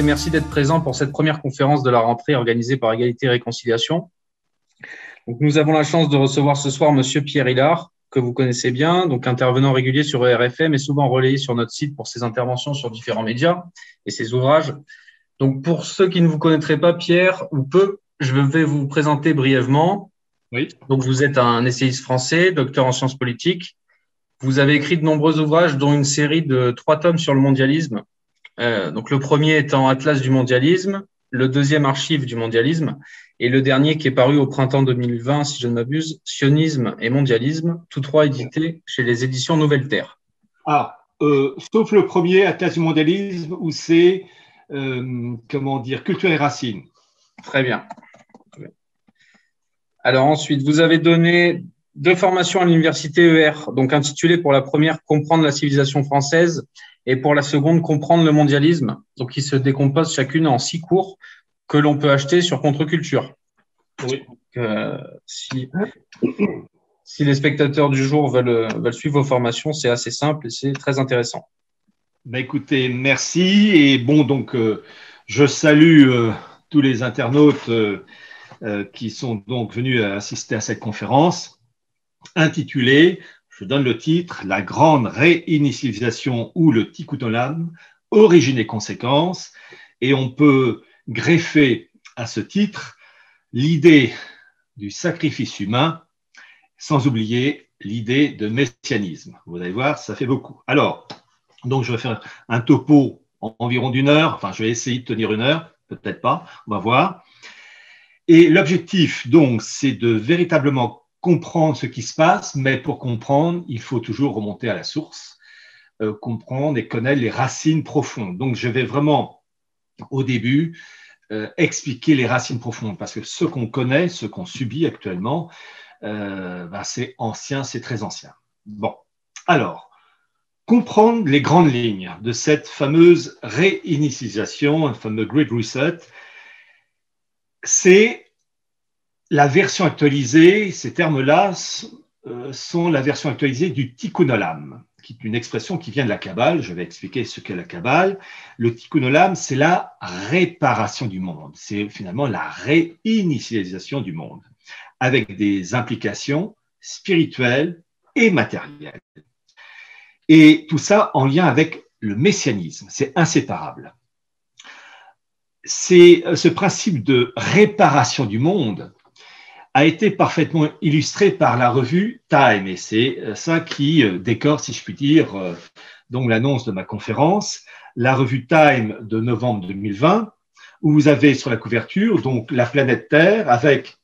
Et merci d'être présents pour cette première conférence de la rentrée organisée par Égalité et Réconciliation. Donc, nous avons la chance de recevoir ce soir Monsieur Pierre Hillard, que vous connaissez bien, donc intervenant régulier sur ERFM et souvent relayé sur notre site pour ses interventions sur différents médias et ses ouvrages. Donc, pour ceux qui ne vous connaîtraient pas, Pierre, ou peu, je vais vous présenter brièvement. Oui. Donc, vous êtes un essayiste français, docteur en sciences politiques. Vous avez écrit de nombreux ouvrages, dont une série de trois tomes sur le mondialisme. Euh, donc, le premier étant Atlas du mondialisme, le deuxième Archive du mondialisme, et le dernier qui est paru au printemps 2020, si je ne m'abuse, Sionisme et mondialisme, tous trois édités chez les éditions Nouvelle Terre. Ah, euh, sauf le premier, Atlas du mondialisme, où c'est, euh, comment dire, culture et racines. Très bien. Alors ensuite, vous avez donné deux formations à l'université ER, donc intitulées pour la première Comprendre la civilisation française et pour la seconde Comprendre le mondialisme, donc qui se décomposent chacune en six cours que l'on peut acheter sur Contre-Culture. Oui. Euh, si, si, les spectateurs du jour veulent, veulent suivre vos formations, c'est assez simple et c'est très intéressant. Bah écoutez, merci. Et bon, donc, euh, je salue euh, tous les internautes qui sont donc venus assister à cette conférence intitulée, je donne le titre, La grande réinitialisation ou le tikkun origine et conséquences. Et on peut greffer à ce titre l'idée du sacrifice humain, sans oublier l'idée de messianisme. Vous allez voir, ça fait beaucoup. Alors, donc je vais faire un topo en environ d'une heure, enfin je vais essayer de tenir une heure, peut-être pas, on va voir. Et l'objectif, donc, c'est de véritablement comprendre ce qui se passe, mais pour comprendre, il faut toujours remonter à la source, euh, comprendre et connaître les racines profondes. Donc, je vais vraiment, au début, euh, expliquer les racines profondes, parce que ce qu'on connaît, ce qu'on subit actuellement, euh, ben, c'est ancien, c'est très ancien. Bon, alors, comprendre les grandes lignes de cette fameuse réinitialisation, un fameux Great Reset, c'est la version actualisée, ces termes-là euh, sont la version actualisée du tikkun olam qui est une expression qui vient de la Kabbale. Je vais expliquer ce qu'est la Kabbale. Le tikkun olam, c'est la réparation du monde. C'est finalement la réinitialisation du monde, avec des implications spirituelles et matérielles. Et tout ça en lien avec le messianisme. C'est inséparable. C'est ce principe de réparation du monde a été parfaitement illustré par la revue Time. Et c'est euh, ça qui euh, décore, si je puis dire, euh, donc l'annonce de ma conférence, la revue Time de novembre 2020, où vous avez sur la couverture donc la planète Terre avec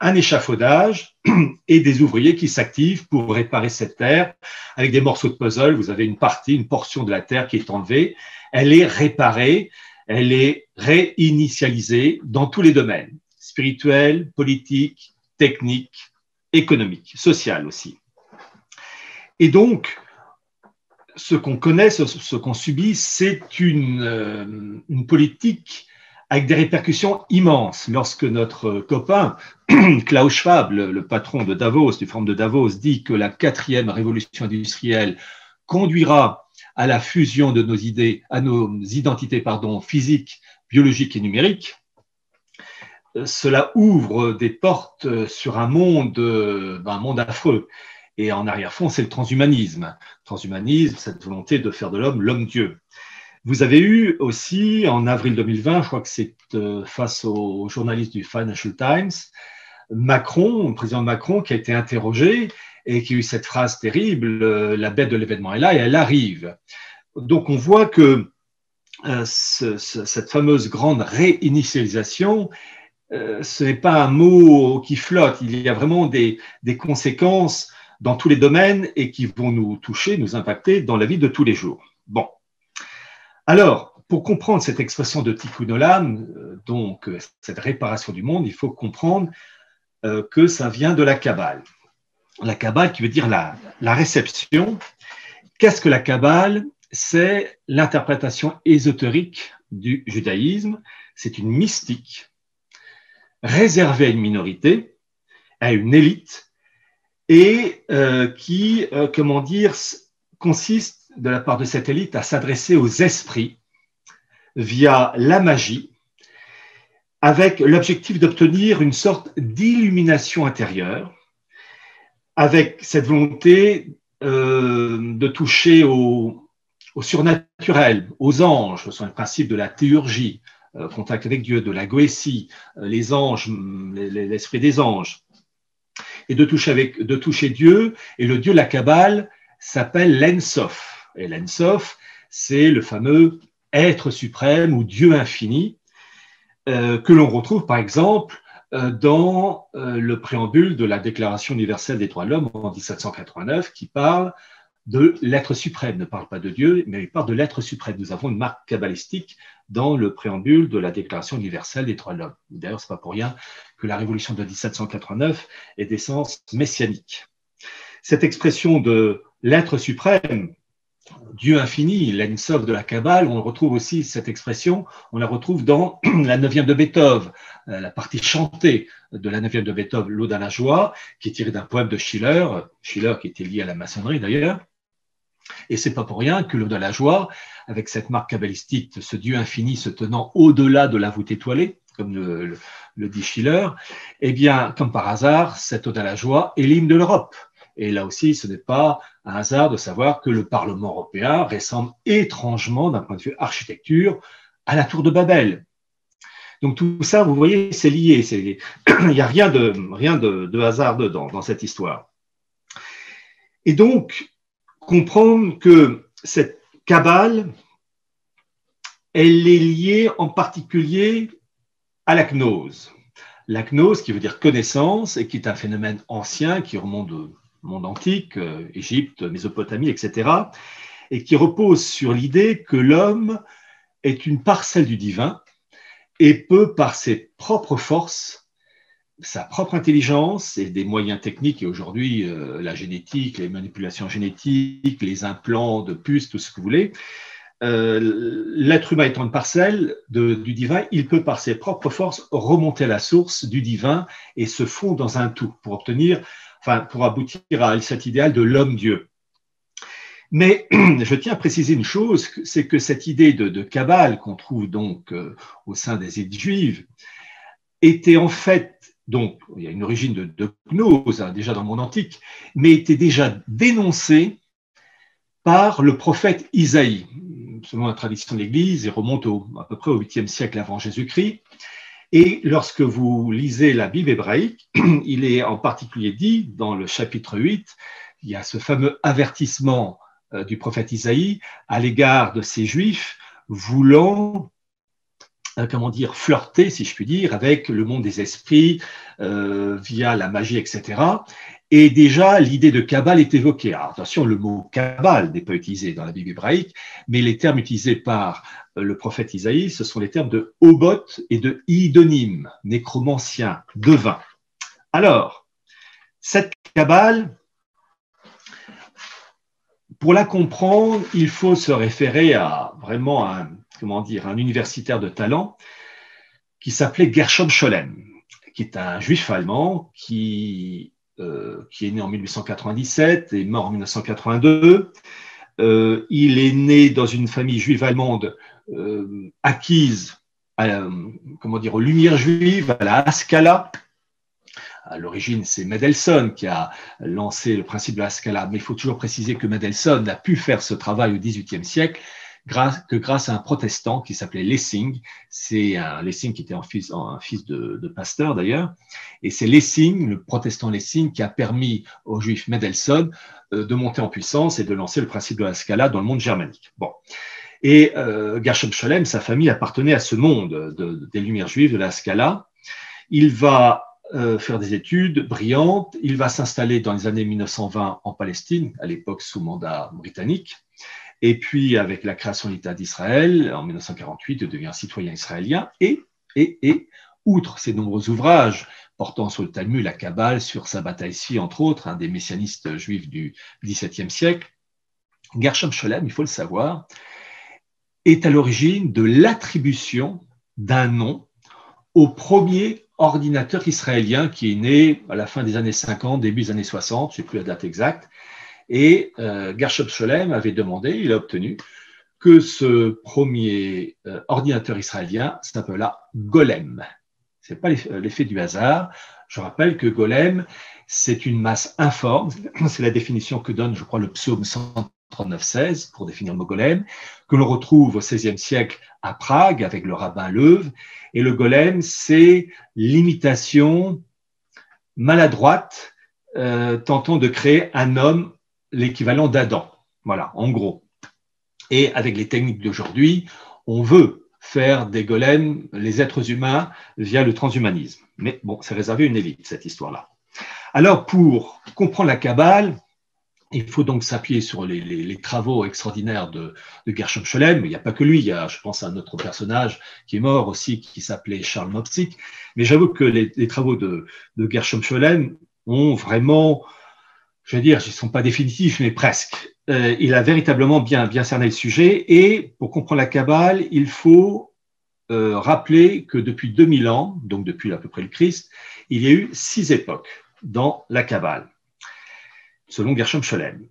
un échafaudage et des ouvriers qui s'activent pour réparer cette Terre avec des morceaux de puzzle. Vous avez une partie, une portion de la Terre qui est enlevée. Elle est réparée, elle est réinitialisée dans tous les domaines spirituel, politique, technique, économique, social aussi. Et donc, ce qu'on connaît, ce, qu'on subit, c'est une, euh, une, politique avec des répercussions immenses. Lorsque notre copain Klaus Schwab, le, patron de Davos, du Forum de Davos, dit que la quatrième révolution industrielle conduira à la fusion de nos idées, à nos identités pardon, physiques, biologiques et numériques, cela ouvre des portes sur un monde, ben, un monde affreux. Et en arrière-fond, c'est le transhumanisme. Transhumanisme, cette volonté de faire de l'homme l'homme-dieu. Vous avez eu aussi, en avril 2020, je crois que c'est euh, face aux journalistes du Financial Times, Macron, le président Macron, qui a été interrogé et qui a eu cette phrase terrible, euh, la bête de l'événement est là et elle arrive. Donc on voit que euh, cette fameuse grande réinitialisation euh, ce n'est pas un mot qui flotte. Il y a vraiment des, conséquences dans tous les domaines et qui vont nous toucher, nous impacter dans la vie de tous les jours. Bon. Alors, pour comprendre cette expression de Tikkun Olam, euh, donc euh, cette réparation du monde, il faut comprendre que ça vient de la Kabbale. La Kabbale qui veut dire la, la réception. Qu'est-ce que la Kabbale? C'est l'interprétation ésotérique du judaïsme. C'est une mystique réservé à une minorité, à une élite, et euh, qui, euh, comment dire, consiste de la part de cette élite à s'adresser aux esprits via la magie, avec l'objectif d'obtenir une sorte d'illumination intérieure, avec cette volonté euh, de toucher au, surnaturel, aux anges, ce sont les principes de la théurgie, contact avec Dieu, de la goétie, euh, les anges, l'esprit des anges, et de toucher, Dieu, et le Dieu la Kabbale s'appelle l'Ensof. Et l'Ensof, c'est le fameux être suprême ou Dieu infini, euh, que l'on retrouve par exemple euh, dans euh, le préambule de la Déclaration universelle des droits de l'homme en 1789 qui parle de l'être suprême, ne parle pas de Dieu, mais il parle de l'être suprême. Nous avons une marque kabbalistique dans le préambule de la Déclaration universelle des droits de l'homme. D'ailleurs, ce n'est pas pour rien que la révolution de 1789 est d'essence messianique. Cette expression de l'être suprême, Dieu infini, l'Ensov de la Kabbale, on retrouve aussi cette expression, on la retrouve dans la neuvième de Beethoven, euh, la partie chantée de la neuvième de Beethoven, l'Ode à la joie, qui est tirée d'un poème de Schiller, Schiller qui était lié à la maçonnerie d'ailleurs. Et c'est pas pour rien que l'Ode à la joie, avec cette marque kabbalistique, ce Dieu infini se tenant au-delà de la voûte étoilée, comme le, dit Schiller, eh bien, comme par hasard, cette Ode à la joie est l'hymne de l'Europe. Et là aussi, ce n'est pas un hasard de savoir que le Parlement européen ressemble étrangement, d'un point de vue architecture, à la tour de Babel. Donc tout ça, vous voyez, c'est lié. Il n'y a rien, de, rien de, hasard dedans, dans cette histoire. Et donc, comprendre que cette cabale, elle est liée en particulier à la gnose. La gnose, qui veut dire connaissance, et qui est un phénomène ancien qui remonte monde antique, euh, Égypte, Mésopotamie, etc., et qui repose sur l'idée que l'homme est une parcelle du divin et peut, par ses propres forces, sa propre intelligence et des moyens techniques, et aujourd'hui euh, la génétique, les manipulations génétiques, les implants de puces, tout ce que vous voulez, euh, l'être humain étant une parcelle du divin, il peut par ses propres forces remonter à la source du divin et se fondre dans un tout pour obtenir enfin, pour aboutir à cet idéal de l'homme-dieu. Mais je tiens à préciser une chose, c'est que cette idée de, de Kabbale qu'on trouve donc euh, au sein des élites juives était en fait, donc il y a une origine de, gnose hein, déjà dans le monde antique, mais était déjà dénoncée par le prophète Isaïe, selon la tradition de l'Église, et remonte à peu près au 8e siècle avant Jésus-Christ. Et lorsque vous lisez la Bible hébraïque, il est en particulier dit dans le chapitre 8, il y a ce fameux avertissement euh, du prophète Isaïe à l'égard de ces juifs voulant comment dire, flirter, si je puis dire, avec le monde des esprits euh, via la magie, etc. Et déjà, l'idée de Kabbale est évoquée. Alors, attention, le mot Kabbale n'est pas utilisé dans la Bible hébraïque, mais les termes utilisés par euh, le prophète Isaïe, ce sont les termes de Obot et de Idonim, nécromancien, devin. Alors, cette Kabbale, pour la comprendre, il faut se référer à vraiment un, comment dire, un universitaire de talent qui s'appelait Gershom Scholem, qui est un juif allemand qui euh, est né en 1897 et mort en 1982. Euh, il est né dans une famille juive allemande euh, acquise comment dire, aux Lumières juives, à la Haskalah. À l'origine, c'est Mendelssohn qui a lancé le principe de la Haskalah, mais il faut toujours préciser que Mendelssohn a pu faire ce travail au XVIIIe siècle grâce, que grâce à un protestant qui s'appelait Lessing. C'est un Lessing qui était un fils, de, pasteur d'ailleurs. Et c'est Lessing, le protestant Lessing, qui a permis aux juifs Mendelssohn euh, de monter en puissance et de lancer le principe de la Scala dans le monde germanique. Bon. Et euh, Gershom Scholem, sa famille appartenait à ce monde des Lumières juives, de la Scala. Il va euh, faire des études brillantes. Il va s'installer dans les années 1920 en Palestine, à l'époque sous mandat britannique. Et puis, avec la création de l'État d'Israël, en 1948, il devient citoyen israélien. Et, et, et, outre ses nombreux ouvrages portant sur le Talmud, la Kabbale, sur sa bataille ici, entre autres, un des messianistes juifs du XVIIe siècle, Gershom Scholem, il faut le savoir, est à l'origine de l'attribution d'un nom au premier ordinateur israélien qui est né à la fin des années 50, début des années 60, je ne sais plus la date exacte, et euh, Gershom Scholem avait demandé, il a obtenu, que ce premier euh, ordinateur israélien s'appela Golem. Ce n'est pas l'effet du hasard. Je rappelle que Golem, c'est une masse informe. C'est la définition que donne, je crois, le psaume 139.16 pour définir le mot golem, que l'on retrouve au XVIe siècle à Prague avec le rabbin Leuve. Et le golem, c'est l'imitation maladroite euh, tentant de créer un homme l'équivalent d'Adam. Voilà, en gros. Et avec les techniques d'aujourd'hui, on veut faire des golems les êtres humains via le transhumanisme. Mais bon, c'est réservé à une élite, cette histoire-là. Alors, pour comprendre la Kabbale, il faut donc s'appuyer sur les, travaux extraordinaires de, de Gershom Scholem. Il n'y a pas que lui, il y a, je pense, un autre personnage qui est mort aussi, qui s'appelait Charles Mopsik. Mais j'avoue que les, travaux de, de Gershom Scholem ont vraiment, je veux dire, ils ne sont pas définitifs, mais presque. Euh, il a véritablement bien, cerné le sujet. Et pour comprendre la Kabbale, il faut euh, rappeler que depuis 2000 ans, donc depuis à peu près le Christ, il y a eu six époques dans la Kabbale, selon Gershom Scholem.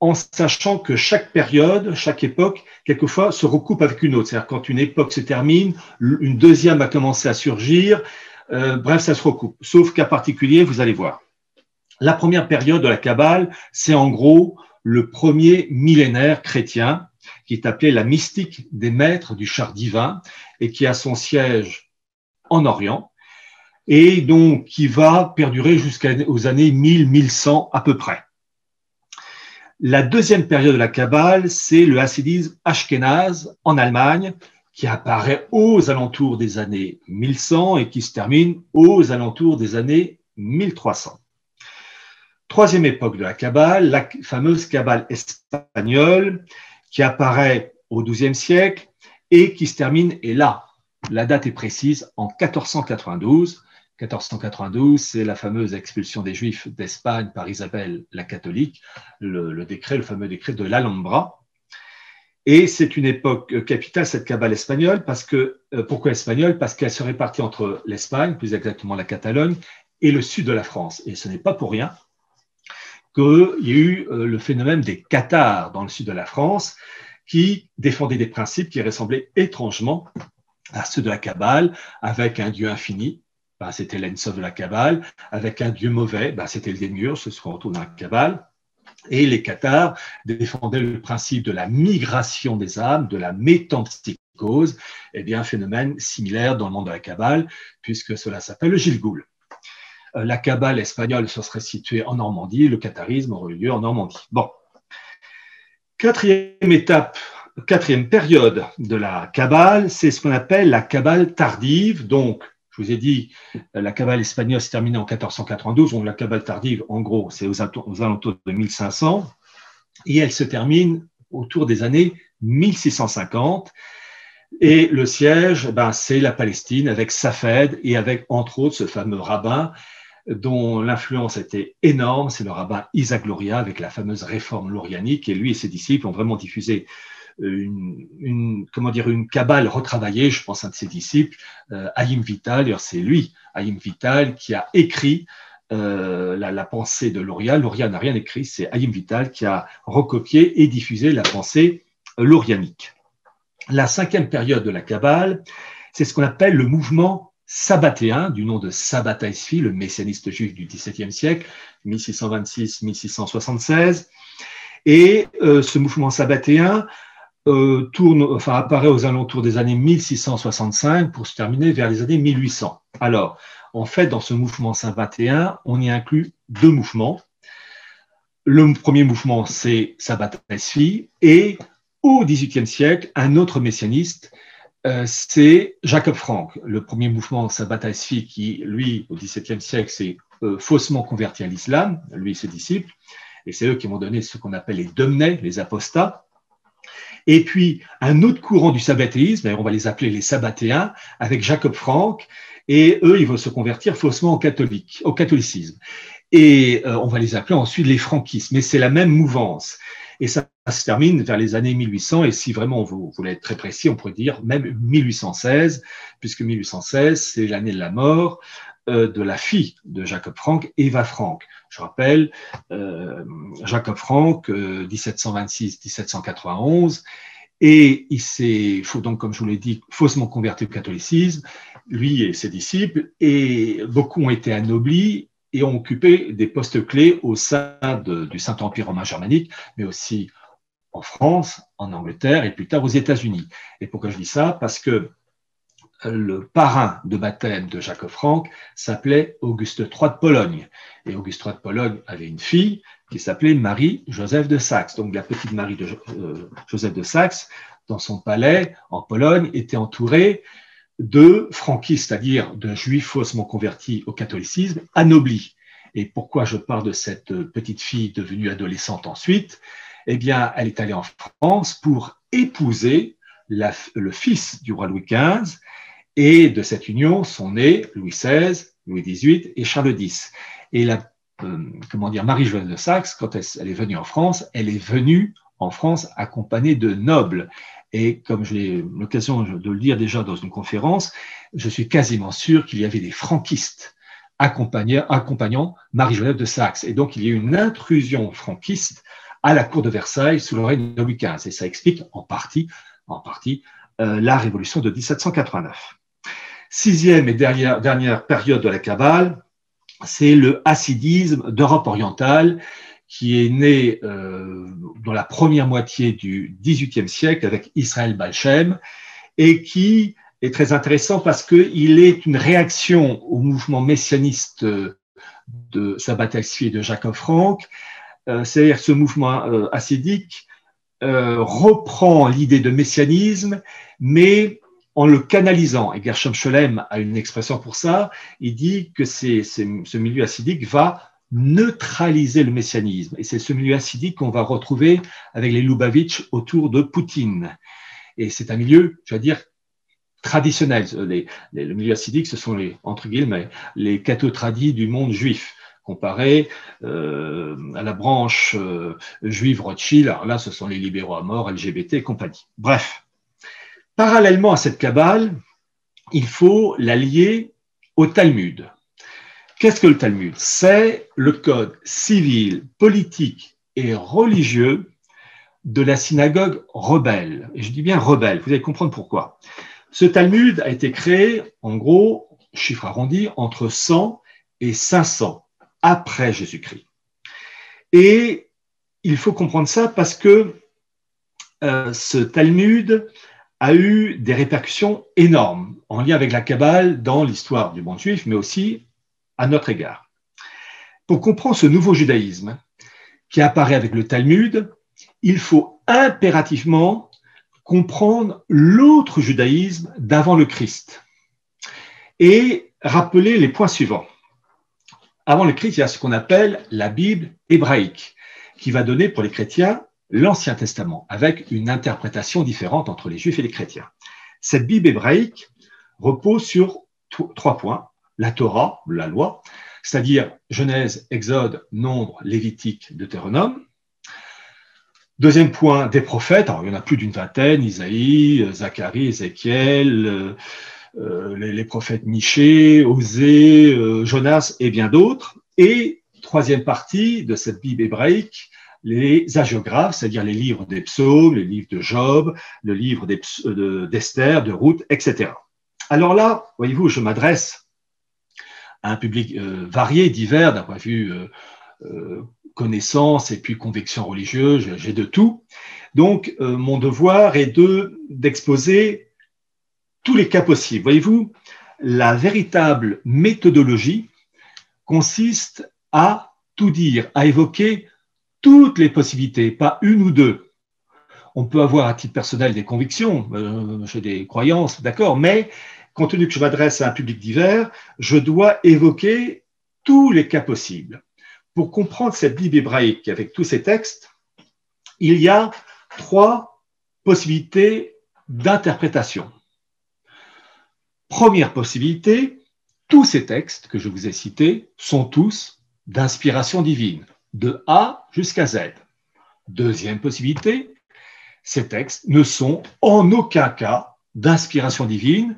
En sachant que chaque période, chaque époque, quelquefois se recoupe avec une autre. C'est-à-dire quand une époque se termine, une deuxième a commencé à surgir. Euh, bref, ça se recoupe. Sauf cas particulier, vous allez voir. La première période de la Kabbale, c'est en gros le premier millénaire chrétien qui est appelé la mystique des maîtres du char divin et qui a son siège en Orient et donc qui va perdurer jusqu'aux années 1000-1100 à peu près. La deuxième période de la Kabbale, c'est le hassidisme ashkénaze en Allemagne, qui apparaît aux alentours des années 1100 et qui se termine aux alentours des années 1300. Troisième époque de la Kabbale, la fameuse Kabbale espagnole, qui apparaît au XIIe siècle et qui se termine, et là, la date est précise, en 1492, 1492, c'est la fameuse expulsion des Juifs d'Espagne par Isabelle la catholique, le, décret, le fameux décret de l'Alhambra. Et c'est une époque capitale, cette cabale espagnole, parce que, euh, pourquoi espagnole? Parce qu'elle se répartit entre l'Espagne, plus exactement la Catalogne, et le sud de la France. Et ce n'est pas pour rien qu'il y a eu euh, le phénomène des cathares dans le sud de la France, qui défendaient des principes qui ressemblaient étrangement à ceux de la Kabbale, avec un Dieu infini, bah, c'était l'Ensov de la Kabbale. Avec un dieu mauvais, bah, c'était le Démiurge, ce qu'on retrouve dans la Kabbale. Et les Cathares défendaient le principe de la migration des âmes, de la métampsychose, et eh bien un phénomène similaire dans le monde de la Kabbale, puisque cela s'appelle le Gilgoul. Euh, la Kabbale espagnole se serait située en Normandie, le catharisme aurait eu lieu en Normandie. Bon. Quatrième étape, quatrième période de la Kabbale, c'est ce qu'on appelle la Kabbale tardive, donc je vous ai dit, la cabale espagnole s'est terminée en 1492, donc la cabale tardive, en gros, c'est aux, alentours de 1500, et elle se termine autour des années 1650. Et le siège, ben, c'est la Palestine avec Safed et avec, entre autres, ce fameux rabbin dont l'influence était énorme, c'est le rabbin Isaac Gloria avec la fameuse réforme laurianique. Et lui et ses disciples ont vraiment diffusé une, comment dire, une cabale retravaillée, je pense un de ses disciples, euh, Vital, c'est lui, Haïm Vital, qui a écrit euh, la, pensée de Loria. Loria n'a rien écrit, c'est Haïm Vital qui a recopié et diffusé la pensée lorianique. La cinquième période de la cabale, c'est ce qu'on appelle le mouvement sabbatéen, du nom de Sabbatai le messianiste juif du XVIIe siècle, 1626-1676. Et euh, ce mouvement sabbatéen euh, apparaît aux alentours des années 1665 pour se terminer vers les années 1800. Alors, en fait, dans ce mouvement 21, on y inclut deux mouvements. Le premier mouvement, c'est Sabbat et au XVIIIe siècle, un autre messianiste, c'est Jacob Frank. Le premier mouvement Sabbat qui, lui, au XVIIe siècle, s'est euh, faussement converti à l'islam, lui et ses disciples, et c'est eux qui vont donné ce qu'on appelle les domnés, les apostats. Et puis, un autre courant du sabbatéisme, on va les appeler les sabbatéens, avec Jacob Frank, et eux, ils vont se convertir faussement au, catholique, au catholicisme. Et euh, on va les appeler ensuite les franquistes, mais c'est la même mouvance. Et ça, se termine vers les années 1800, et si vraiment vous voulez être très précis, on pourrait dire même 1816, puisque 1816, c'est l'année de la mort euh, de la fille de Jacob Frank, Eva Frank. Je rappelle, euh, Jacob Frank, 1726-1791, Et il s'est, faut donc, comme je vous l'ai dit, faussement converti au catholicisme, lui et ses disciples, et beaucoup ont été anoblis et ont occupé des postes clés au sein du Saint-Empire romain germanique, mais aussi en France, en Angleterre et plus tard aux États-Unis. Et pourquoi je dis ça? Parce que le parrain de baptême de Jacques Franck s'appelait Auguste III de Pologne. Et Auguste III de Pologne avait une fille qui s'appelait Marie-Joseph de Saxe. Donc la petite Marie de, euh, Joseph de Saxe, dans son palais en Pologne, était entourée de franquistes, c'est-à-dire de juifs faussement convertis au catholicisme, anoblis. Et pourquoi je parle de cette petite fille devenue adolescente ensuite? Eh bien, elle est allée en France pour épouser le fils du roi Louis XV, et de cette union sont nés Louis XVI, Louis XVIII et Charles X. Et la, euh, comment dire, Marie-Joëlle de Saxe, quand elle, est venue en France, elle est venue en France accompagnée de nobles. Et comme j'ai l'occasion de le dire déjà dans une conférence, je suis quasiment sûr qu'il y avait des franquistes accompagnant Marie-Joseph de Saxe. Et donc, il y a eu une intrusion franquiste à la cour de Versailles sous le règne de Louis XV. Et ça explique en partie, en partie euh, la révolution de 1789. Sixième et dernière, dernière période de la Kabbale, c'est le hassidisme d'Europe orientale qui est né euh, dans la première moitié du XVIIIe siècle avec Israël Balchem et qui est très intéressant parce qu'il est une réaction au mouvement messianiste de Sabbat et de Jacob Frank. Euh, c'est-à-dire ce mouvement euh, hassidique reprend l'idée de messianisme, mais en le canalisant. Et Gershom Scholem a une expression pour ça. Il dit que ce milieu hassidique va neutraliser le messianisme. Et c'est ce milieu acidique qu'on va retrouver avec les Lubavitch autour de Poutine. Et c'est un milieu, je vais dire, traditionnel. le milieu acidique, ce sont les, entre guillemets, les tradis du monde juif comparé euh, à la branche euh, juive Rothschild. Alors là, ce sont les libéraux à mort, LGBT et compagnie. Bref, parallèlement à cette cabale, il faut l'allier au Talmud. Qu'est-ce que le Talmud? C'est le code civil, politique et religieux de la synagogue rebelle. Et je dis bien rebelle, vous allez comprendre pourquoi. Ce Talmud a été créé, en gros, chiffre arrondi, entre 100 et 500 après Jésus-Christ. Et il faut comprendre ça parce que euh, ce Talmud a eu des répercussions énormes en lien avec la Kabbale dans l'histoire du monde juif, mais aussi à notre égard. Pour comprendre ce nouveau judaïsme qui apparaît avec le Talmud, il faut impérativement comprendre l'autre judaïsme d'avant le Christ et rappeler les points suivants. Avant le Christ, il y a ce qu'on appelle la Bible hébraïque, qui va donner pour les chrétiens l'Ancien Testament, avec une interprétation différente entre les juifs et les chrétiens. Cette Bible hébraïque repose sur trois points la Torah, la loi, c'est-à-dire Genèse, Exode, Nombre, Lévitique, Deutéronome. Deuxième point, des prophètes. Alors, il y en a plus d'une vingtaine, Isaïe, Zacharie, Ézéchiel, euh, euh, les, prophètes Michée, Osée, euh, Jonas et bien d'autres. Et troisième partie de cette Bible hébraïque, les hagiographes, c'est-à-dire les livres des psaumes, les livres de Job, le livre d'Esther, de, de Ruth, etc. Alors là, voyez-vous, je m'adresse un public euh, varié, divers, d'un point de vue euh, euh, connaissance et puis conviction religieuse, j'ai de tout. Donc, mon devoir est de d'exposer tous les cas possibles. Voyez-vous, la véritable méthodologie consiste à tout dire, à évoquer toutes les possibilités, pas une ou deux. On peut avoir à titre personnel des convictions, j'ai des croyances, d'accord, mais compte tenu que je m'adresse à un public divers, je dois évoquer tous les cas possibles. Pour comprendre cette Bible hébraïque avec tous ces textes, il y a trois possibilités d'interprétation. Première possibilité, tous ces textes que je vous ai cités sont tous d'inspiration divine, de A jusqu'à Z. Deuxième possibilité, ces textes ne sont en aucun cas d'inspiration divine,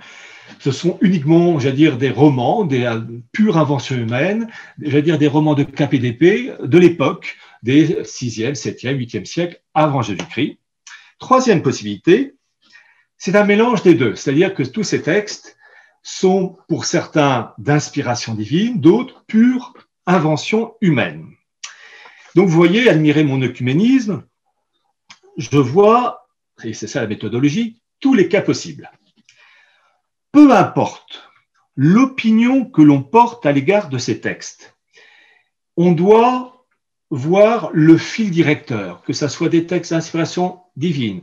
ce sont uniquement, j'allais dire, des romans, des euh, pures inventions humaines, j'allais dire des romans de KPDP de l'époque des 6e, 7e, 8e siècle avant Jésus-Christ. Troisième possibilité, c'est un mélange des deux, c'est-à-dire que tous ces textes sont pour certains d'inspiration divine, d'autres pure invention humaine. Donc vous voyez, admirez mon œcuménisme, je vois, et c'est ça la méthodologie, tous les cas possibles. Peu importe l'opinion que l'on porte à l'égard de ces textes, on doit voir le fil directeur, que ce soit des textes d'inspiration divine,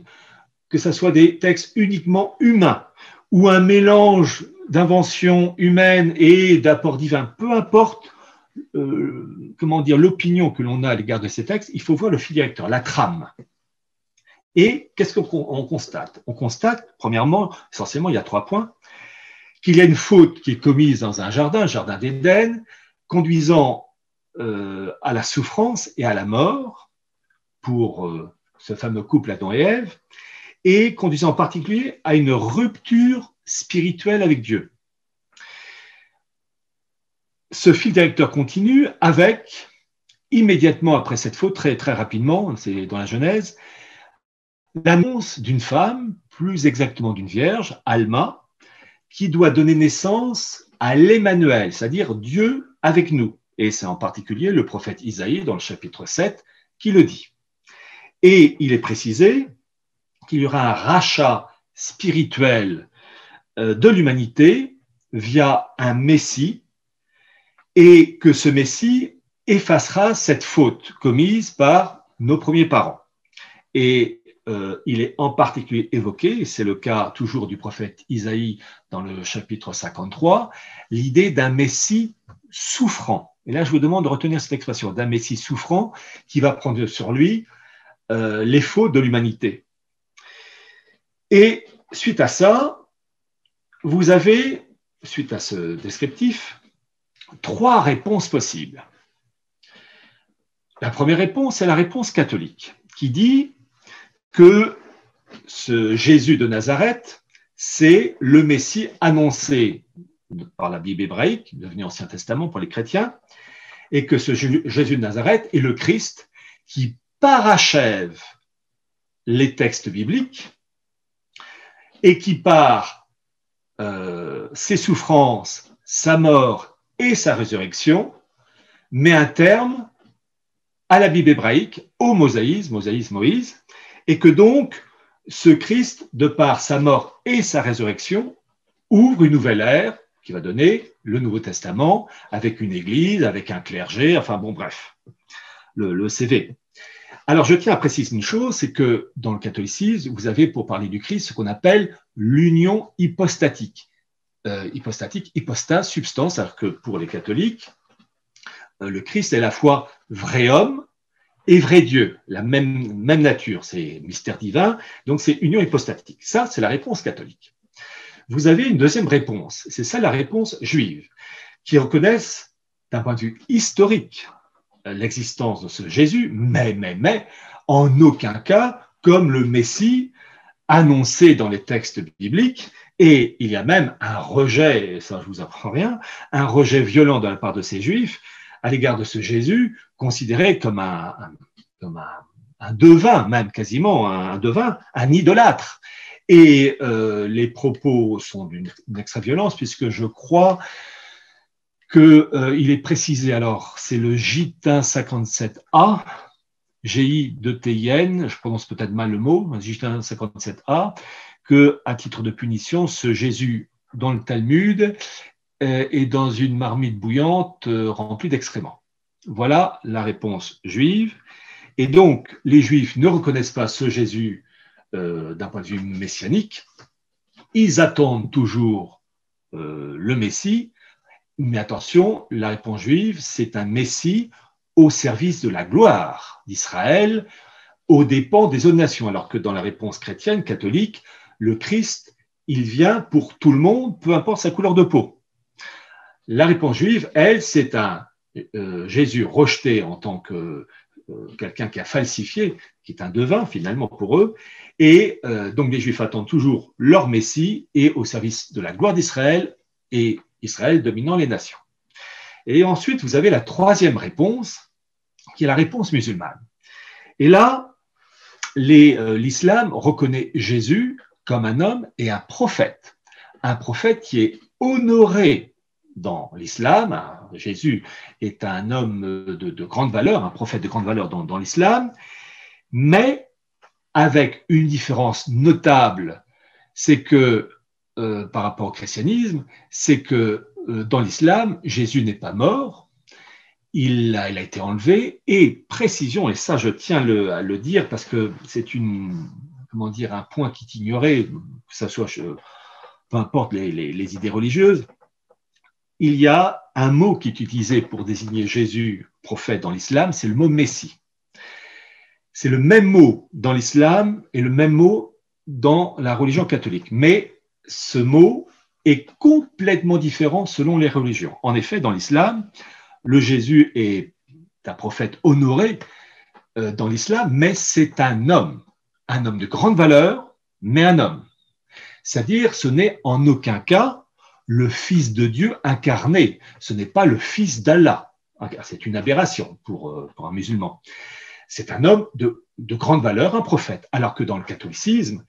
que ce soit des textes uniquement humains, ou un mélange d'invention humaine et d'apport divin, peu importe euh, l'opinion que l'on a à l'égard de ces textes, il faut voir le fil directeur, la trame. Et qu'est-ce qu'on constate? On constate, premièrement, essentiellement, il y a trois points, qu'il y a une faute qui est commise dans un jardin, jardin d'Éden, conduisant euh, à la souffrance et à la mort pour euh, ce fameux couple Adam et Ève, et conduisant en particulier à une rupture spirituelle avec Dieu. Ce fil directeur continue avec, immédiatement après cette faute, très, très rapidement, c'est dans la Genèse, l'annonce d'une femme, plus exactement d'une vierge, Alma, qui doit donner naissance à l'Emmanuel, c'est-à-dire Dieu avec nous. Et c'est en particulier le prophète Isaïe, dans le chapitre 7, qui le dit. Et il est précisé qu'il y aura un rachat spirituel euh, de l'humanité via un Messie et que ce Messie effacera cette faute commise par nos premiers parents. Et euh, il est en particulier évoqué, et c'est le cas toujours du prophète Isaïe dans le chapitre 53, l'idée d'un Messie souffrant. Et là, je vous demande de retenir cette expression d'un Messie souffrant qui va prendre sur lui euh, les fautes de l'humanité. Et suite à ça, vous avez, suite à ce descriptif, trois réponses possibles. La première réponse, c'est la réponse catholique, qui dit que ce Jésus de Nazareth, c'est le Messie annoncé par la Bible hébraïque, devenu Ancien Testament pour les chrétiens, et que ce Jésus de Nazareth est le Christ qui parachève les textes bibliques et qui part euh, ses souffrances, sa mort et sa résurrection, met un terme à la Bible hébraïque, au mosaïsme, mosaïsme Moïse, et que donc ce Christ, de par sa mort et sa résurrection, ouvre une nouvelle ère qui va donner le Nouveau Testament avec une église, avec un clergé, enfin bon, bref, le, CV. Alors, je tiens à préciser une chose, c'est que dans le catholicisme, vous avez, pour parler du Christ, ce qu'on appelle l'union hypostatique. Euh, hypostatique, hypostase, substance, alors que pour les catholiques, euh, le Christ est à la fois vrai homme et vrai Dieu, la même, même nature, c'est mystère divin, donc c'est union hypostatique. Ça, c'est la réponse catholique. Vous avez une deuxième réponse, c'est ça la réponse juive, qui reconnaissent d'un point de vue historique l'existence de ce Jésus, mais, mais, mais, en aucun cas comme le Messie annoncé dans les textes bibliques, et il y a même un rejet, ça je vous apprends rien, un rejet violent de la part de ces Juifs à l'égard de ce Jésus, considéré comme un, comme un, devin, même quasiment un devin, un idolâtre. Et euh, les propos sont d'une extrême violence, puisque je crois qu'il euh, est précisé, alors c'est le J57A, GI de TIN, je prononce peut-être mal le mot, J57A, que à titre de punition, ce Jésus dans le Talmud euh, est dans une marmite bouillante euh, remplie d'excréments. Voilà la réponse juive. Et donc, les juifs ne reconnaissent pas ce Jésus d'un point de vue messianique. Ils attendent toujours le Messie, mais attention, la réponse juive, c'est un Messie au service de la gloire d'Israël, aux dépens des autres nations, alors que dans la réponse chrétienne, catholique, le Christ, il vient pour tout le monde, peu importe sa couleur de peau. La réponse juive, elle, c'est un euh, Jésus rejeté en tant que euh, quelqu'un qui a falsifié, qui est un devin finalement pour eux, et euh, donc les Juifs attendent toujours leur Messie et au service de la gloire d'Israël et Israël dominant les nations. Et ensuite, vous avez la troisième réponse, qui est la réponse musulmane. Et là, l'islam reconnaît Jésus comme un homme et un prophète. Un prophète qui est honoré dans l'islam. Jésus est un homme de, grande valeur, un prophète de grande valeur dans, l'islam, mais avec une différence notable, c'est que euh, par rapport au christianisme, c'est que euh, dans l'islam, Jésus n'est pas mort, il a, été enlevé, et précision, et ça je tiens à le dire parce que c'est une, comment dire, un point qui t'ignorait, que ce soit, peu importe les, idées religieuses, il y a un mot qui est utilisé pour désigner Jésus prophète dans l'islam, c'est le mot Messie. C'est le même mot dans l'islam et le même mot dans la religion catholique. Mais ce mot est complètement différent selon les religions. En effet, dans l'islam, le Jésus est un prophète honoré euh, dans l'islam, mais c'est un homme, un homme de grande valeur, mais un homme. C'est-à-dire, ce n'est en aucun cas le Fils de Dieu incarné, ce n'est pas le Fils d'Allah. C'est une aberration pour, euh, pour un musulman. C'est un homme de, de grande valeur, un prophète, alors que dans le catholicisme,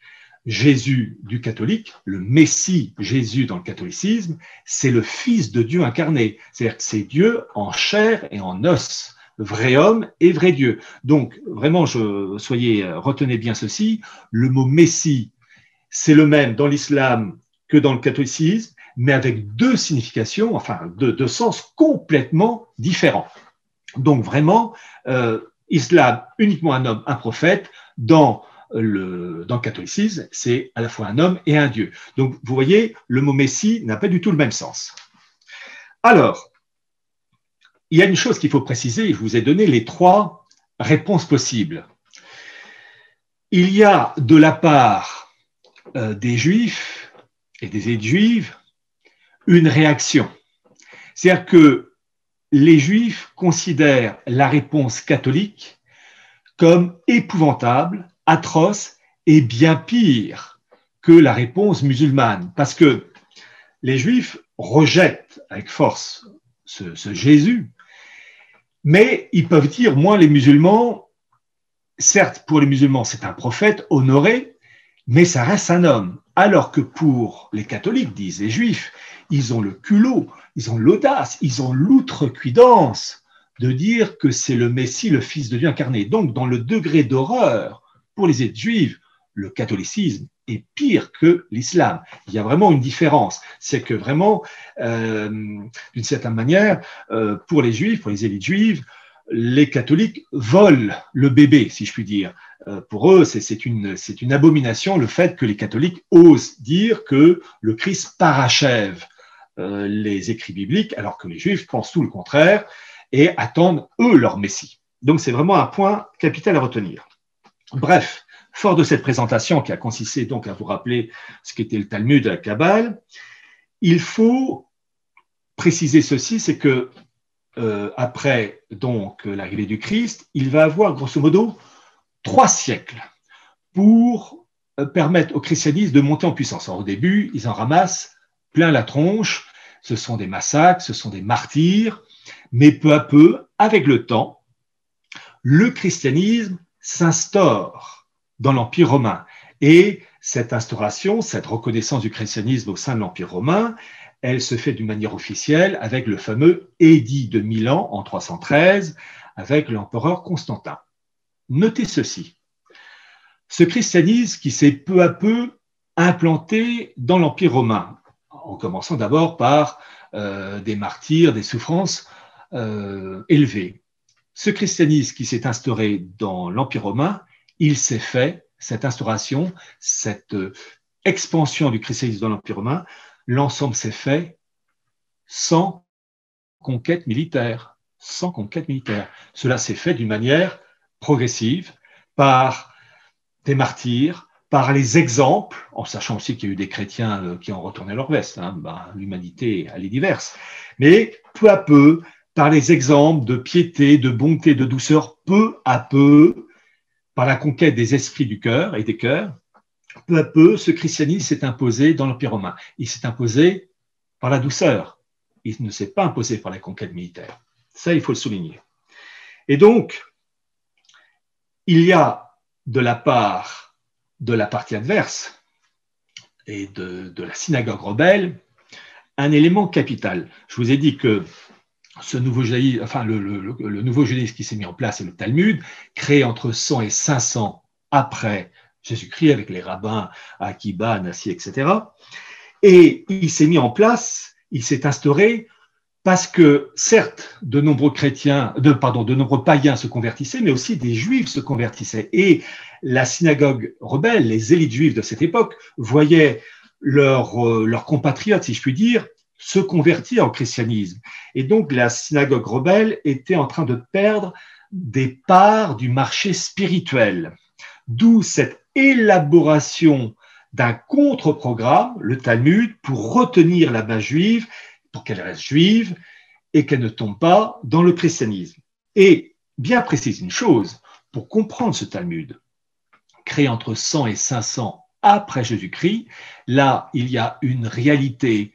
Jésus du catholique, le Messie Jésus dans le catholicisme, c'est le Fils de Dieu incarné. C'est-à-dire que c'est Dieu en chair et en os, vrai homme et vrai Dieu. Donc, vraiment, soyez, retenez bien ceci, le mot Messie, c'est le même dans l'islam que dans le catholicisme, mais avec deux significations, enfin deux, sens complètement différents. Donc vraiment, euh, islam, uniquement un homme, un prophète, dans le, dans catholicisme, c'est à la fois un homme et un Dieu. Donc, vous voyez, le mot Messie n'a pas du tout le même sens. Alors, il y a une chose qu'il faut préciser, je vous ai donné les trois réponses possibles. Il y a de la part euh, des juifs et des aides juives une réaction. C'est-à-dire que les juifs considèrent la réponse catholique comme épouvantable atroce et bien pire que la réponse musulmane. Parce que les Juifs rejettent avec force ce, Jésus, mais ils peuvent dire, moi les musulmans, certes pour les musulmans c'est un prophète honoré, mais ça reste un homme. Alors que pour les catholiques, disent les Juifs, ils ont le culot, ils ont l'audace, ils ont l'outrecuidance de dire que c'est le Messie, le Fils de Dieu incarné. Donc, dans le degré d'horreur pour les aides juives, le catholicisme est pire que l'islam. Il y a vraiment une différence. C'est que vraiment, euh, d'une certaine manière, euh, pour les juifs, pour les élites juives, les catholiques volent le bébé, si je puis dire. Euh, pour eux, c'est une, une abomination le fait que les catholiques osent dire que le Christ parachève les écrits bibliques, alors que les juifs pensent tout le contraire et attendent, eux, leur Messie. Donc c'est vraiment un point capital à retenir. Bref, fort de cette présentation qui a consisté donc à vous rappeler ce qu'était le Talmud de la Kabbale, il faut préciser ceci, c'est que euh, après donc l'arrivée du Christ, il va avoir grosso modo trois siècles pour euh, permettre au christianisme de monter en puissance. au début, ils en ramassent plein la tronche, ce sont des massacres, ce sont des martyrs, mais peu à peu, avec le temps, le christianisme s'instaure dans l'Empire romain. Et cette instauration, cette reconnaissance du christianisme au sein de l'Empire romain, elle se fait d'une manière officielle avec le fameux édit de Milan en 313 avec l'empereur Constantin. Notez ceci. Ce christianisme qui s'est peu à peu implanté dans l'Empire romain, en commençant d'abord par euh, des martyrs, des souffrances euh, élevées ce christianisme qui s'est instauré dans l'Empire romain, il s'est fait, cette instauration, cette euh, expansion du christianisme dans l'Empire romain, l'ensemble s'est fait sans conquête militaire. Sans conquête militaire. Cela s'est fait d'une manière progressive par des martyrs, par les exemples, en sachant aussi qu'il y a eu des chrétiens euh, qui ont retourné leur veste. Hein, ben, L'humanité, elle est diverse. Mais peu à peu, par les exemples de piété, de bonté, de douceur, peu à peu, par la conquête des esprits du cœur et des cœurs, peu à peu, ce christianisme s'est imposé dans l'Empire romain. Il s'est imposé par la douceur. Il ne s'est pas imposé par la conquête militaire. Ça, il faut le souligner. Et donc, il y a de la part de la partie adverse et de, la synagogue rebelle un élément capital. Je vous ai dit que ce nouveau judaïsme, enfin le, nouveau judaïsme qui s'est mis en place, c'est le Talmud, créé entre 100 et 500 après Jésus-Christ avec les rabbins Akiba, Nassi, etc. Et il s'est mis en place, il s'est instauré parce que certes, de nombreux chrétiens, de, pardon, de nombreux païens se convertissaient, mais aussi des juifs se convertissaient. Et la synagogue rebelle, les élites juives de cette époque, voyaient leurs euh, compatriotes, si je puis dire, se convertir au christianisme. Et donc la synagogue rebelle était en train de perdre des parts du marché spirituel. D'où cette élaboration d'un contre-programme, le Talmud, pour retenir la main juive, pour qu'elle reste juive et qu'elle ne tombe pas dans le christianisme. Et bien précise une chose, pour comprendre ce Talmud, créé entre 100 et 500 après Jésus-Christ, là, il y a une réalité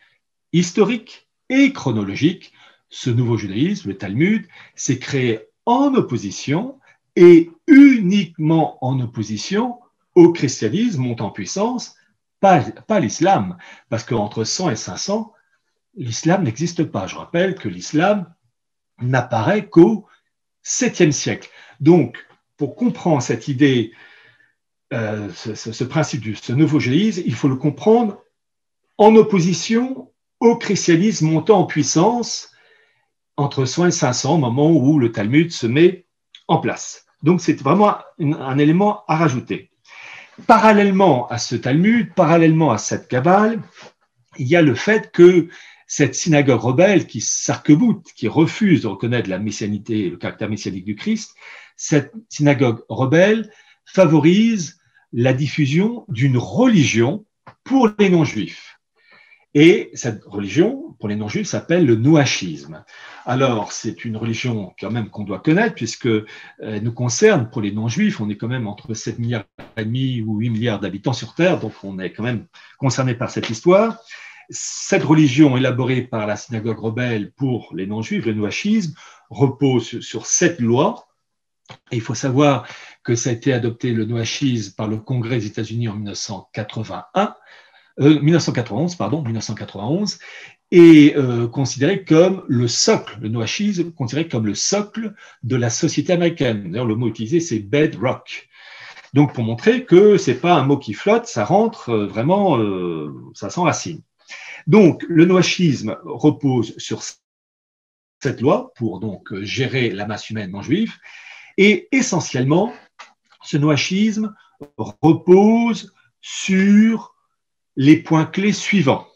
historique et chronologique. Ce nouveau judaïsme, le Talmud, s'est créé en opposition et uniquement en opposition au christianisme montant en puissance, pas, pas l'islam, parce qu'entre 100 et 500, l'islam n'existe pas. Je rappelle que l'islam n'apparaît qu'au 7e siècle. Donc, pour comprendre cette idée, euh, ce, principe de ce nouveau judaïsme, il faut le comprendre en opposition au christianisme montant en puissance entre 100 et 500, au moment où le Talmud se met en place. Donc c'est vraiment un, élément à rajouter. Parallèlement à ce Talmud, parallèlement à cette cabale, il y a le fait que cette synagogue rebelle qui sarc qui refuse de reconnaître la messianité, le caractère messianique du Christ, cette synagogue rebelle favorise la diffusion d'une religion pour les non-juifs. Et cette religion, pour les non-juifs, s'appelle le noachisme. Alors, c'est une religion quand même qu'on doit connaître, puisque elle nous concerne pour les non-juifs. On est quand même entre 7 milliards et demi ou 8 milliards d'habitants sur Terre, donc on est quand même concerné par cette histoire. Cette religion élaborée par la synagogue rebelle pour les non-juifs, le noachisme, repose sur lois. Et il faut savoir que ça a été adopté le noachisme par le Congrès des États-Unis en 1981 1991, euh, pardon, 1991, est euh, considéré comme le socle, le noachisme, considéré comme le socle de la société américaine. D'ailleurs, le mot utilisé, c'est bedrock. Donc, pour montrer que c'est pas un mot qui flotte, ça rentre euh, vraiment, ça s'enracine. Donc, le noachisme repose sur cette loi pour donc gérer la masse humaine non juive, et essentiellement, ce noachisme repose sur les points clés suivants.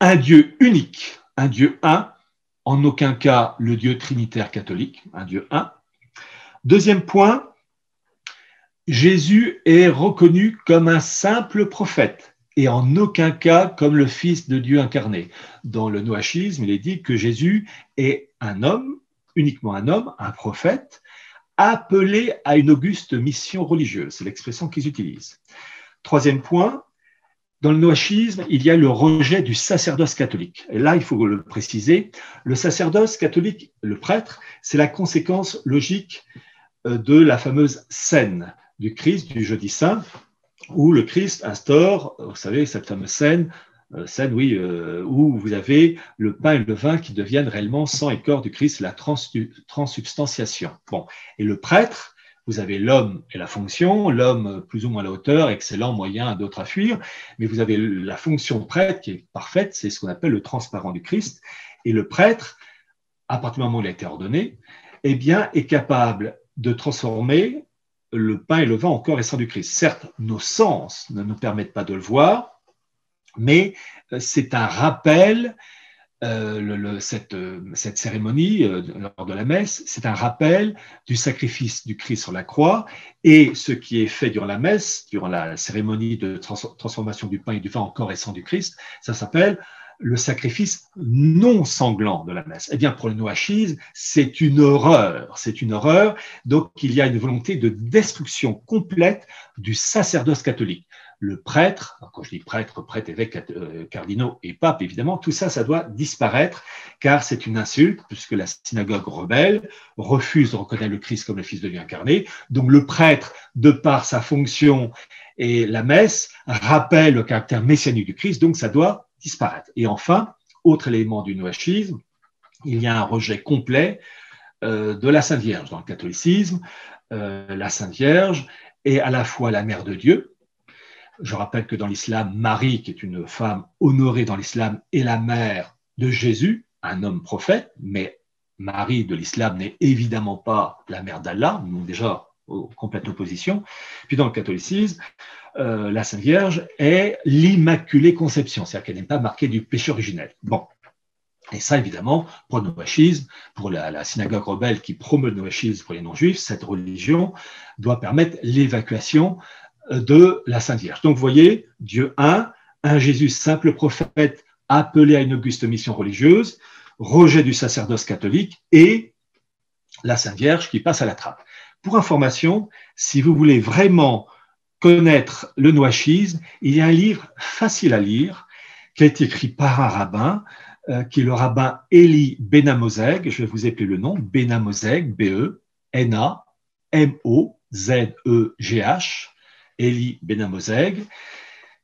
Un Dieu unique, un Dieu un, en aucun cas le Dieu trinitaire catholique, un Dieu un. Deuxième point, Jésus est reconnu comme un simple prophète et en aucun cas comme le Fils de Dieu incarné. Dans le noachisme, il est dit que Jésus est un homme, uniquement un homme, un prophète, appelé à une auguste mission religieuse. C'est l'expression qu'ils utilisent. Troisième point, dans le noachisme, il y a le rejet du sacerdoce catholique. Et là, il faut le préciser, le sacerdoce catholique, le prêtre, c'est la conséquence logique euh, de la fameuse scène du Christ du jeudi saint, où le Christ instaure, vous savez, cette fameuse scène, euh, scène, euh, où vous avez le pain et le vin qui deviennent réellement sang et corps du Christ, la transsubstantiation. Bon, et le prêtre, vous avez l'homme et la fonction, l'homme plus ou moins à la hauteur, excellent, moyen, d'autres à fuir, mais vous avez la fonction prêtre qui est parfaite, c'est ce qu'on appelle le transparent du Christ. Et le prêtre, à partir du moment où il a été ordonné, eh bien, est capable de transformer le pain et le vin en corps et sang du Christ. Certes, nos sens ne nous permettent pas de le voir, mais euh, c'est un rappel euh, cette, euh, cette, cérémonie lors de la messe, c'est un rappel du sacrifice du Christ sur la croix et ce qui est fait durant la messe, durant la cérémonie de transformation du pain et du vin en corps et sang du Christ, ça s'appelle le sacrifice non sanglant de la messe. Eh bien, pour le noachisme, c'est une horreur. C'est une horreur. Donc, il y a une volonté de destruction complète du sacerdoce catholique. Le prêtre, quand je dis prêtre, prêtre, évêque, euh, cardinaux et pape, évidemment, tout ça, ça doit disparaître, car c'est une insulte, puisque la synagogue rebelle refuse de reconnaître le Christ comme le Fils de Dieu incarné. Donc, le prêtre, de par sa fonction et la messe, rappelle le caractère messianique du Christ, donc ça doit disparaître. Et enfin, autre élément du noachisme, il y a un rejet complet euh, de la Sainte Vierge dans le catholicisme. Euh, la Sainte Vierge est à la fois la mère de Dieu. Je rappelle que dans l'islam, Marie, qui est une femme honorée dans l'islam, est la mère de Jésus, un homme prophète, mais Marie de l'islam n'est évidemment pas la mère d'Allah, donc déjà complète opposition. Puis dans le catholicisme, euh, la Sainte Vierge est l'Immaculée Conception, c'est-à-dire qu'elle n'est pas marquée du péché originel. Bon. Et ça, évidemment, pour le noachisme, pour la, synagogue rebelle qui promeut le noachisme pour les non-juifs, cette religion doit permettre l'évacuation euh, de la Sainte Vierge. Donc, vous voyez, Dieu un, un Jésus simple prophète appelé à une auguste mission religieuse, rejet du sacerdoce catholique et la Sainte Vierge qui passe à la trappe. Pour information, si vous voulez vraiment connaître le noachisme, il y a un livre facile à lire qui a été écrit par un rabbin, euh, qui est le rabbin Eli Benamozeg, je vais vous appeler le nom, Benamozeg, B-E-N-A-M-O-Z-E-G-H, Eli Benamozeg.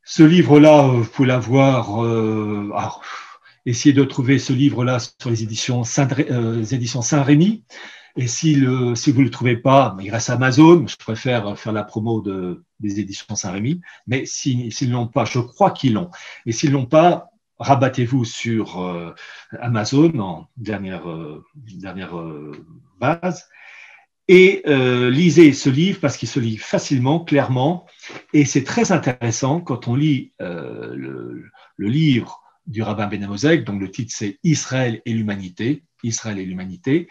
Ce livre-là, vous pouvez l'avoir, euh, essayez de trouver ce livre-là sur les éditions euh, Saint-Rémy. Et si, le, si vous ne le trouvez pas, il reste Amazon. Je préfère faire la promo de, des éditions Saint-Rémy. Mais s'ils ne l'ont pas, je crois qu'ils l'ont. Et s'ils ne l'ont pas, rabattez-vous sur euh, Amazon en dernière, euh, dernière euh, base et lisez ce livre parce qu'il se lit facilement, clairement. Et c'est très intéressant quand on lit le, livre du rabbin Benamozek, dont le titre c'est Israël et l'humanité. Israël et l'humanité.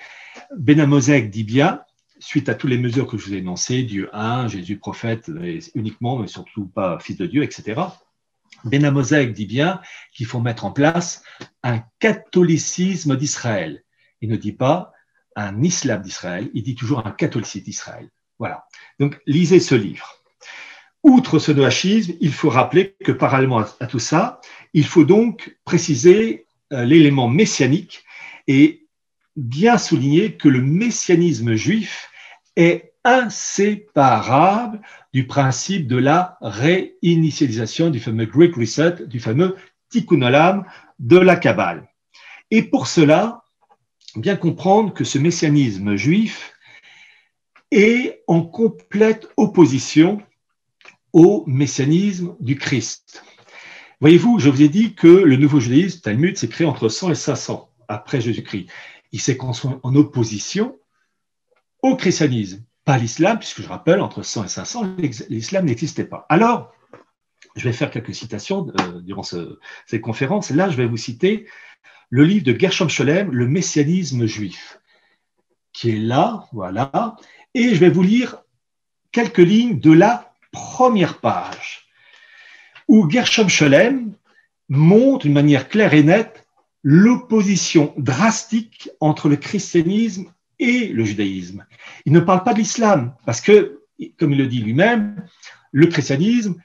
Benamozek dit bien, suite à toutes les mesures que je vous ai énoncées, Dieu un, Jésus prophète uniquement, mais surtout pas fils de Dieu, etc. Benamozek dit bien qu'il faut mettre en place un catholicisme d'Israël. Il ne dit pas un islam d'Israël, il dit toujours un catholicisme d'Israël. Voilà. Donc, lisez ce livre. Outre ce noachisme, il faut rappeler que parallèlement à tout ça, il faut donc préciser euh, l'élément messianique et bien souligner que le messianisme juif est inséparable du principe de la réinitialisation du fameux Greek Reset, du fameux Tikkun Olam de la Kabbale. Et pour cela, bien comprendre que ce messianisme juif est en complète opposition au messianisme du Christ. Voyez-vous, je vous ai dit que le nouveau judaïsme, Talmud, s'est créé entre 100 et 500 après Jésus-Christ. Il s'est construit en opposition au christianisme, pas l'islam, puisque je rappelle, entre 100 et 500, l'islam n'existait pas. Alors, je vais faire quelques citations euh, durant cette conférence. Là, je vais vous citer le livre de Gershom Scholem, Le messianisme juif, qui est là, voilà, et je vais vous lire quelques lignes de la première page, où Gershom Scholem montre d'une manière claire et nette l'opposition drastique entre le christianisme et le judaïsme. Il ne parle pas de l'islam, parce que, comme il le dit lui-même, le christianisme,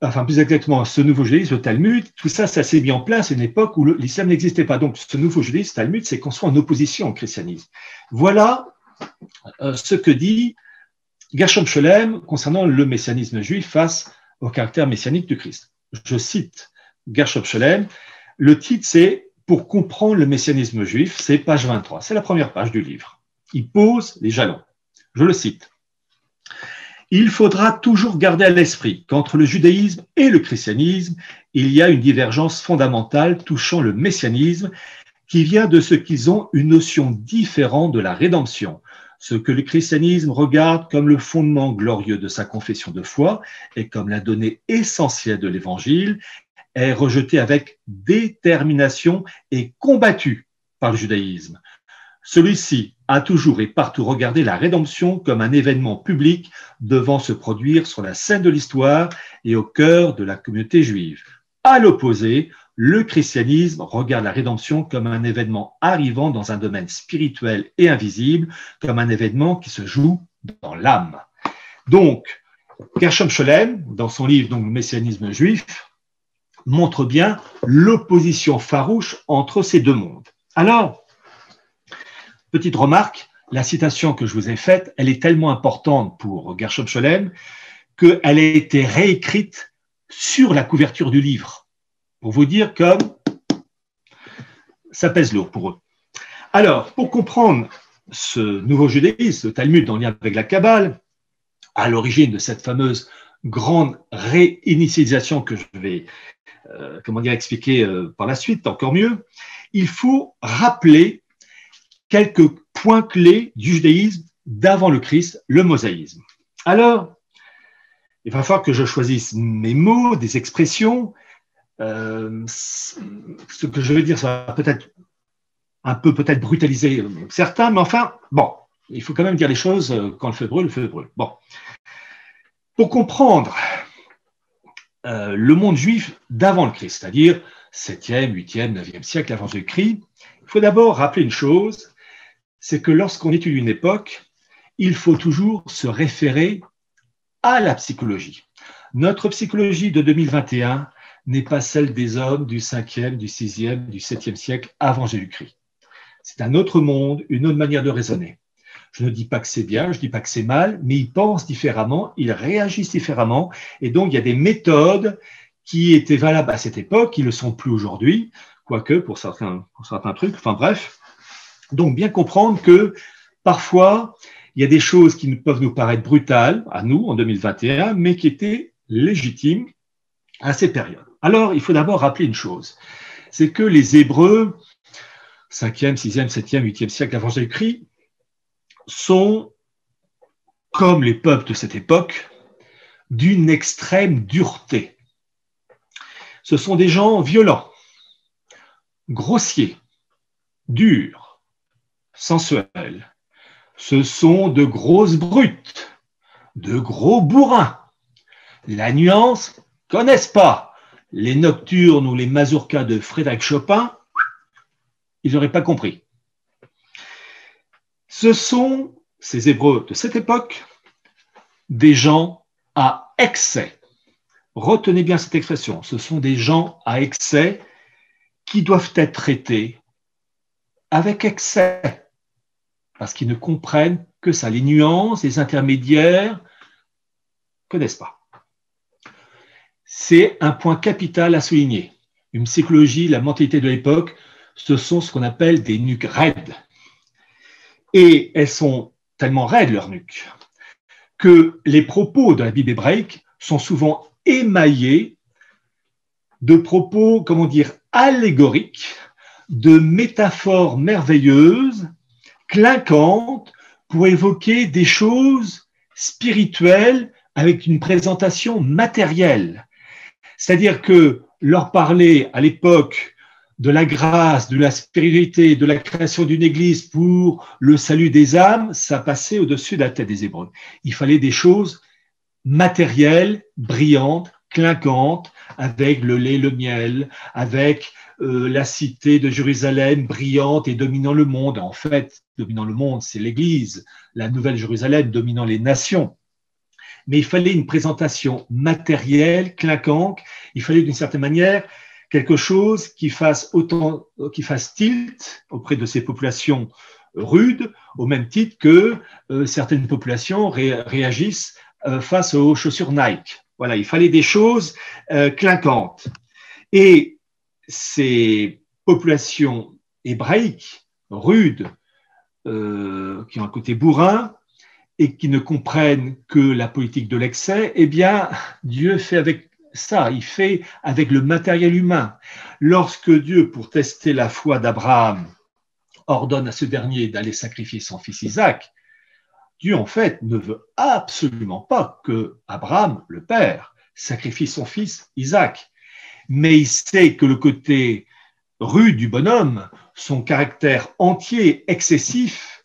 enfin plus exactement ce nouveau judaïsme, le Talmud, tout ça, ça s'est mis en place à une époque où l'islam n'existait pas. Donc ce nouveau judaïsme, le Talmud, c'est construit en opposition au christianisme. Voilà euh, ce que dit Gershom Scholem concernant le messianisme juif face au caractère messianique du Christ. Je cite Gershom Scholem, le titre c'est pour comprendre le messianisme juif, c'est page 23. C'est la première page du livre. Il pose les jalons. Je le cite. Il faudra toujours garder à l'esprit qu'entre le judaïsme et le christianisme, il y a une divergence fondamentale touchant le messianisme qui vient de ce qu'ils ont une notion différente de la rédemption, ce que le christianisme regarde comme le fondement glorieux de sa confession de foi et comme la donnée essentielle de l'évangile, est rejeté avec détermination et combattu par le judaïsme. Celui-ci a toujours et partout regardé la rédemption comme un événement public devant se produire sur la scène de l'histoire et au cœur de la communauté juive. À l'opposé, le christianisme regarde la rédemption comme un événement arrivant dans un domaine spirituel et invisible, comme un événement qui se joue dans l'âme. Donc, Gershom Scholem, dans son livre donc, Le messianisme juif, montre bien l'opposition farouche entre ces deux mondes. Alors, petite remarque, la citation que je vous ai faite, elle est tellement importante pour Gershom Scholem qu'elle a été réécrite sur la couverture du livre, pour vous dire que ça pèse lourd pour eux. Alors, pour comprendre ce nouveau judaïsme, le Talmud en lien avec la Kabbale, à l'origine de cette fameuse grande réinitialisation que je vais euh, comment dire, expliquer euh, par la suite encore mieux, il faut rappeler quelques points clés du judaïsme d'avant le Christ, le mosaïsme. Alors, il va falloir que je choisisse mes mots, des expressions. Euh, ce que je vais dire, ça va peut-être un peu peut-être brutaliser certains, mais enfin, bon, il faut quand même dire les choses quand le feu brûle, le feu brûle. Bon. Pour comprendre euh, le monde juif d'avant le Christ, c'est-à-dire 7e, 8e, 9e siècle avant Jésus-Christ, il faut d'abord rappeler une chose, c'est que lorsqu'on étudie une époque, il faut toujours se référer à la psychologie. Notre psychologie de 2021 n'est pas celle des hommes du 5e, du 6e, du 7e siècle avant Jésus-Christ. C'est un autre monde, une autre manière de raisonner. Je ne dis pas que c'est bien, je ne dis pas que c'est mal, mais ils pensent différemment, ils réagissent différemment. Et donc, il y a des méthodes qui étaient valables à cette époque, qui ne le sont plus aujourd'hui, quoique pour certains, pour certains trucs. Enfin bref. Donc, bien comprendre que parfois, il y a des choses qui peuvent nous paraître brutales à nous en 2021, mais qui étaient légitimes à ces périodes. Alors, il faut d'abord rappeler une chose, c'est que les Hébreux, 5e, 6e, 7e, 8e siècle avant Jésus-Christ, sont, comme les peuples de cette époque, d'une extrême dureté. Ce sont des gens violents, grossiers, durs, sensuels. Ce sont de grosses brutes, de gros bourrins. La nuance, connaissent pas. Les nocturnes ou les mazurkas de Frédéric Chopin, ils n'auraient pas compris. Ce sont, ces Hébreux de cette époque, des gens à excès. Retenez bien cette expression, ce sont des gens à excès qui doivent être traités avec excès, parce qu'ils ne comprennent que ça, les nuances, les intermédiaires, connaissent pas. C'est un point capital à souligner. Une psychologie, la mentalité de l'époque, ce sont ce qu'on appelle des nuques raides. Et elles sont tellement raides, leur nuque, que les propos de la Bible hébraïque sont souvent émaillés de propos, comment dire, allégoriques, de métaphores merveilleuses, clinquantes, pour évoquer des choses spirituelles avec une présentation matérielle. C'est-à-dire que leur parler à l'époque de la grâce, de la spiritualité, de la création d'une église pour le salut des âmes, ça passait au-dessus de la tête des Hébreux. Il fallait des choses matérielles, brillantes, clinquantes, avec le lait, le miel, avec euh, la cité de Jérusalem brillante et dominant le monde. En fait, dominant le monde, c'est l'Église, la nouvelle Jérusalem dominant les nations. Mais il fallait une présentation matérielle, clinquante. Il fallait d'une certaine manière quelque chose qui fasse qui fasse tilt auprès de ces populations rudes, au même titre que euh, certaines populations réagissent euh, face aux chaussures Nike. Voilà, il fallait des choses euh, clinquantes. Et ces populations hébraïques, rudes, qui ont un côté bourrin, et qui ne comprennent que la politique de l'excès, eh bien, Dieu fait avec ça, il fait avec le matériel humain. Lorsque Dieu, pour tester la foi d'Abraham, ordonne à ce dernier d'aller sacrifier son fils Isaac, Dieu en fait ne veut absolument pas que Abraham, le père, sacrifie son fils Isaac. Mais il sait que le côté rude du bonhomme, son caractère entier, excessif,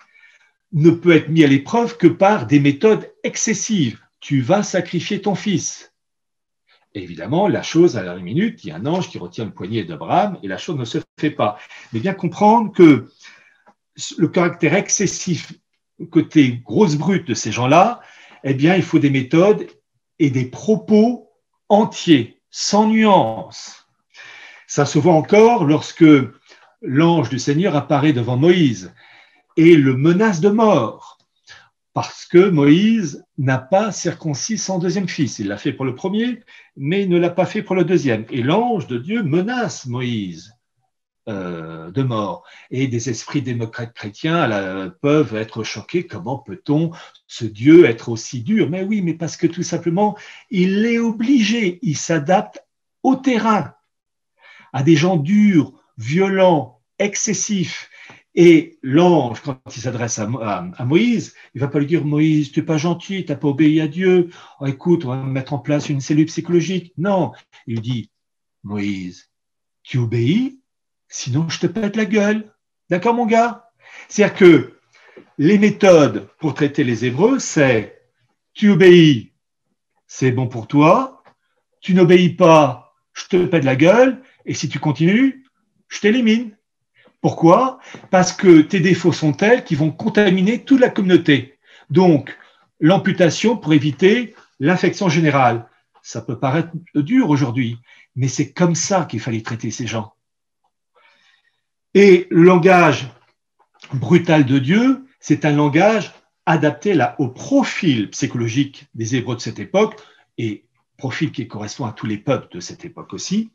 ne peut être mis à l'épreuve que par des méthodes excessives. Tu vas sacrifier ton fils. Évidemment, la chose, à la minute, il y a un ange qui retient le poignet d'Abraham et la chose ne se fait pas. Mais bien comprendre que le caractère excessif côté grosse brute de ces gens-là, eh bien, il faut des méthodes et des propos entiers, sans nuance. Ça se voit encore lorsque l'ange du Seigneur apparaît devant Moïse et le menace de mort parce que Moïse n'a pas circoncis son deuxième fils. Il l'a fait pour le premier, mais il ne l'a pas fait pour le deuxième. Et l'ange de Dieu menace Moïse euh, de mort. Et des esprits démocrates chrétiens peuvent être choqués. Comment peut-on, ce Dieu, être aussi dur? Mais oui, mais parce que tout simplement, il est obligé, il s'adapte au terrain, à des gens durs, violents, excessifs. Et l'ange, quand il s'adresse à, Moïse, il va pas lui dire Moïse, tu n'es pas gentil, tu n'as pas obéi à Dieu. Oh, écoute, on va mettre en place une cellule psychologique. Non, il lui dit Moïse, tu obéis, sinon je te pète la gueule. D'accord, mon gars? C'est-à-dire que les méthodes pour traiter les Hébreux, c'est tu obéis, c'est bon pour toi. Tu n'obéis pas, je te pète la gueule. Et si tu continues, je t'élimine. Pourquoi? Parce que tes défauts sont tels qu'ils vont contaminer toute la communauté. Donc, l'amputation pour éviter l'infection générale. Ça peut paraître dur aujourd'hui, mais c'est comme ça qu'il fallait traiter ces gens. Et le langage brutal de Dieu, c'est un langage adapté là, au profil psychologique des Hébreux de cette époque, et profil qui correspond à tous les peuples de cette époque aussi,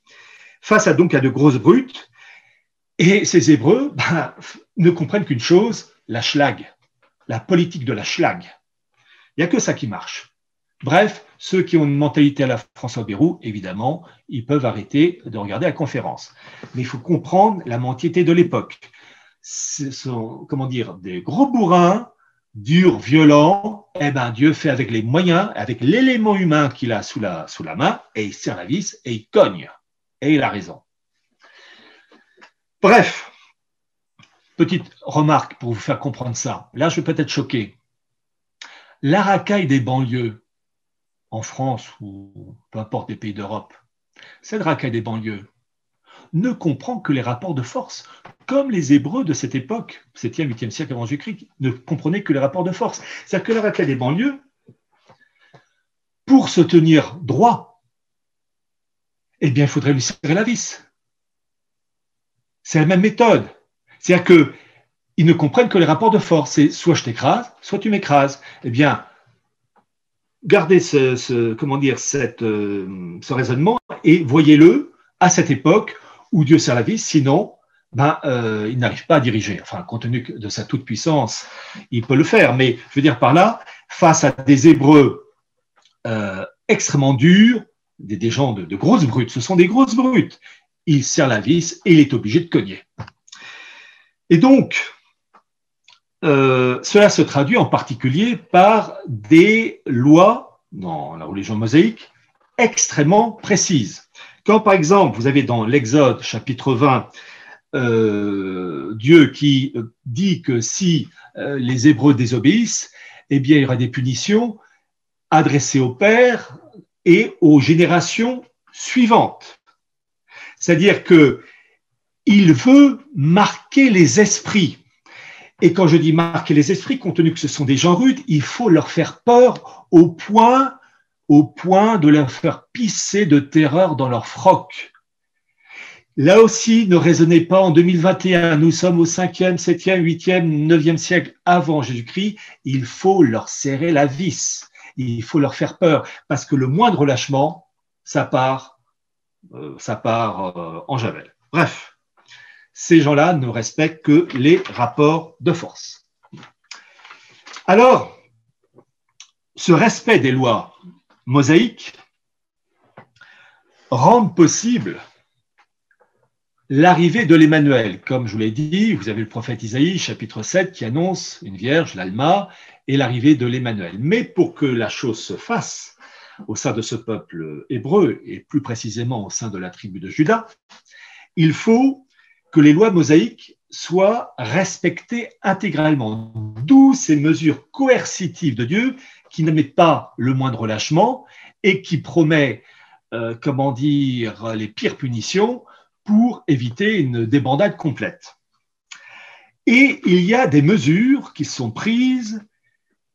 face à donc à de grosses brutes, et ces Hébreux ben, ne comprennent qu'une chose, la schlag, la politique de la schlag. Il n'y a que ça qui marche. Bref, ceux qui ont une mentalité à la François Bérou, évidemment, ils peuvent arrêter de regarder la conférence. Mais il faut comprendre la mentalité de l'époque. Ce sont, comment dire, des gros bourrins, durs, violents. Eh ben, Dieu fait avec les moyens, avec l'élément humain qu'il a sous la, sous la main, et il serre la vis et il cogne. Et il a raison. Bref, petite remarque pour vous faire comprendre ça. Là, je vais peut-être choquer. La racaille des banlieues, en France ou peu importe des pays d'Europe, cette racaille des banlieues ne comprend que les rapports de force, comme les Hébreux de cette époque, 7e, 8e siècle avant Jésus-Christ, ne comprenaient que les rapports de force. C'est-à-dire que la racaille des banlieues, pour se tenir droit, eh bien, il faudrait lui serrer la vis. C'est la même méthode. C'est-à-dire qu'ils ne comprennent que les rapports de force. C'est soit je t'écrase, soit tu m'écrases. Eh bien, gardez ce, comment dire, euh, ce raisonnement et voyez-le à cette époque où Dieu sert la vie, sinon, ben, euh, il n'arrive pas à diriger. Enfin, compte tenu de sa toute-puissance, il peut le faire. Mais je veux dire par là, face à des Hébreux euh, extrêmement durs, des, gens de, de, grosses brutes, ce sont des grosses brutes il serre la vis et il est obligé de cogner. Et donc, euh, cela se traduit en particulier par des lois dans la religion mosaïque extrêmement précises. Quand par exemple, vous avez dans l'Exode chapitre 20, euh, Dieu qui dit que si euh, les Hébreux désobéissent, eh bien il y aura des punitions adressées au Père et aux générations suivantes. C'est-à-dire que il veut marquer les esprits. Et quand je dis marquer les esprits, compte tenu que ce sont des gens rudes, il faut leur faire peur au point, au point de leur faire pisser de terreur dans leur froc. Là aussi, ne raisonnez pas en 2021, nous sommes au 5e, 7e, 8e, 9e siècle avant Jésus-Christ, il faut leur serrer la vis, il faut leur faire peur, parce que le moindre relâchement, ça part ça part euh, en javel. Bref, ces gens-là ne respectent que les rapports de force. Alors, ce respect des lois mosaïques rend possible l'arrivée de l'Emmanuel. Comme je vous l'ai dit, vous avez le prophète Isaïe, chapitre 7, qui annonce une vierge, l'Alma, et l'arrivée de l'Emmanuel. Mais pour que la chose se fasse, au sein de ce peuple hébreu, et plus précisément au sein de la tribu de Juda, il faut que les lois mosaïques soient respectées intégralement. D'où ces mesures coercitives de Dieu qui ne mettent pas le moindre relâchement et qui promet euh, comment dire, les pires punitions pour éviter une débandade complète. Et il y a des mesures qui sont prises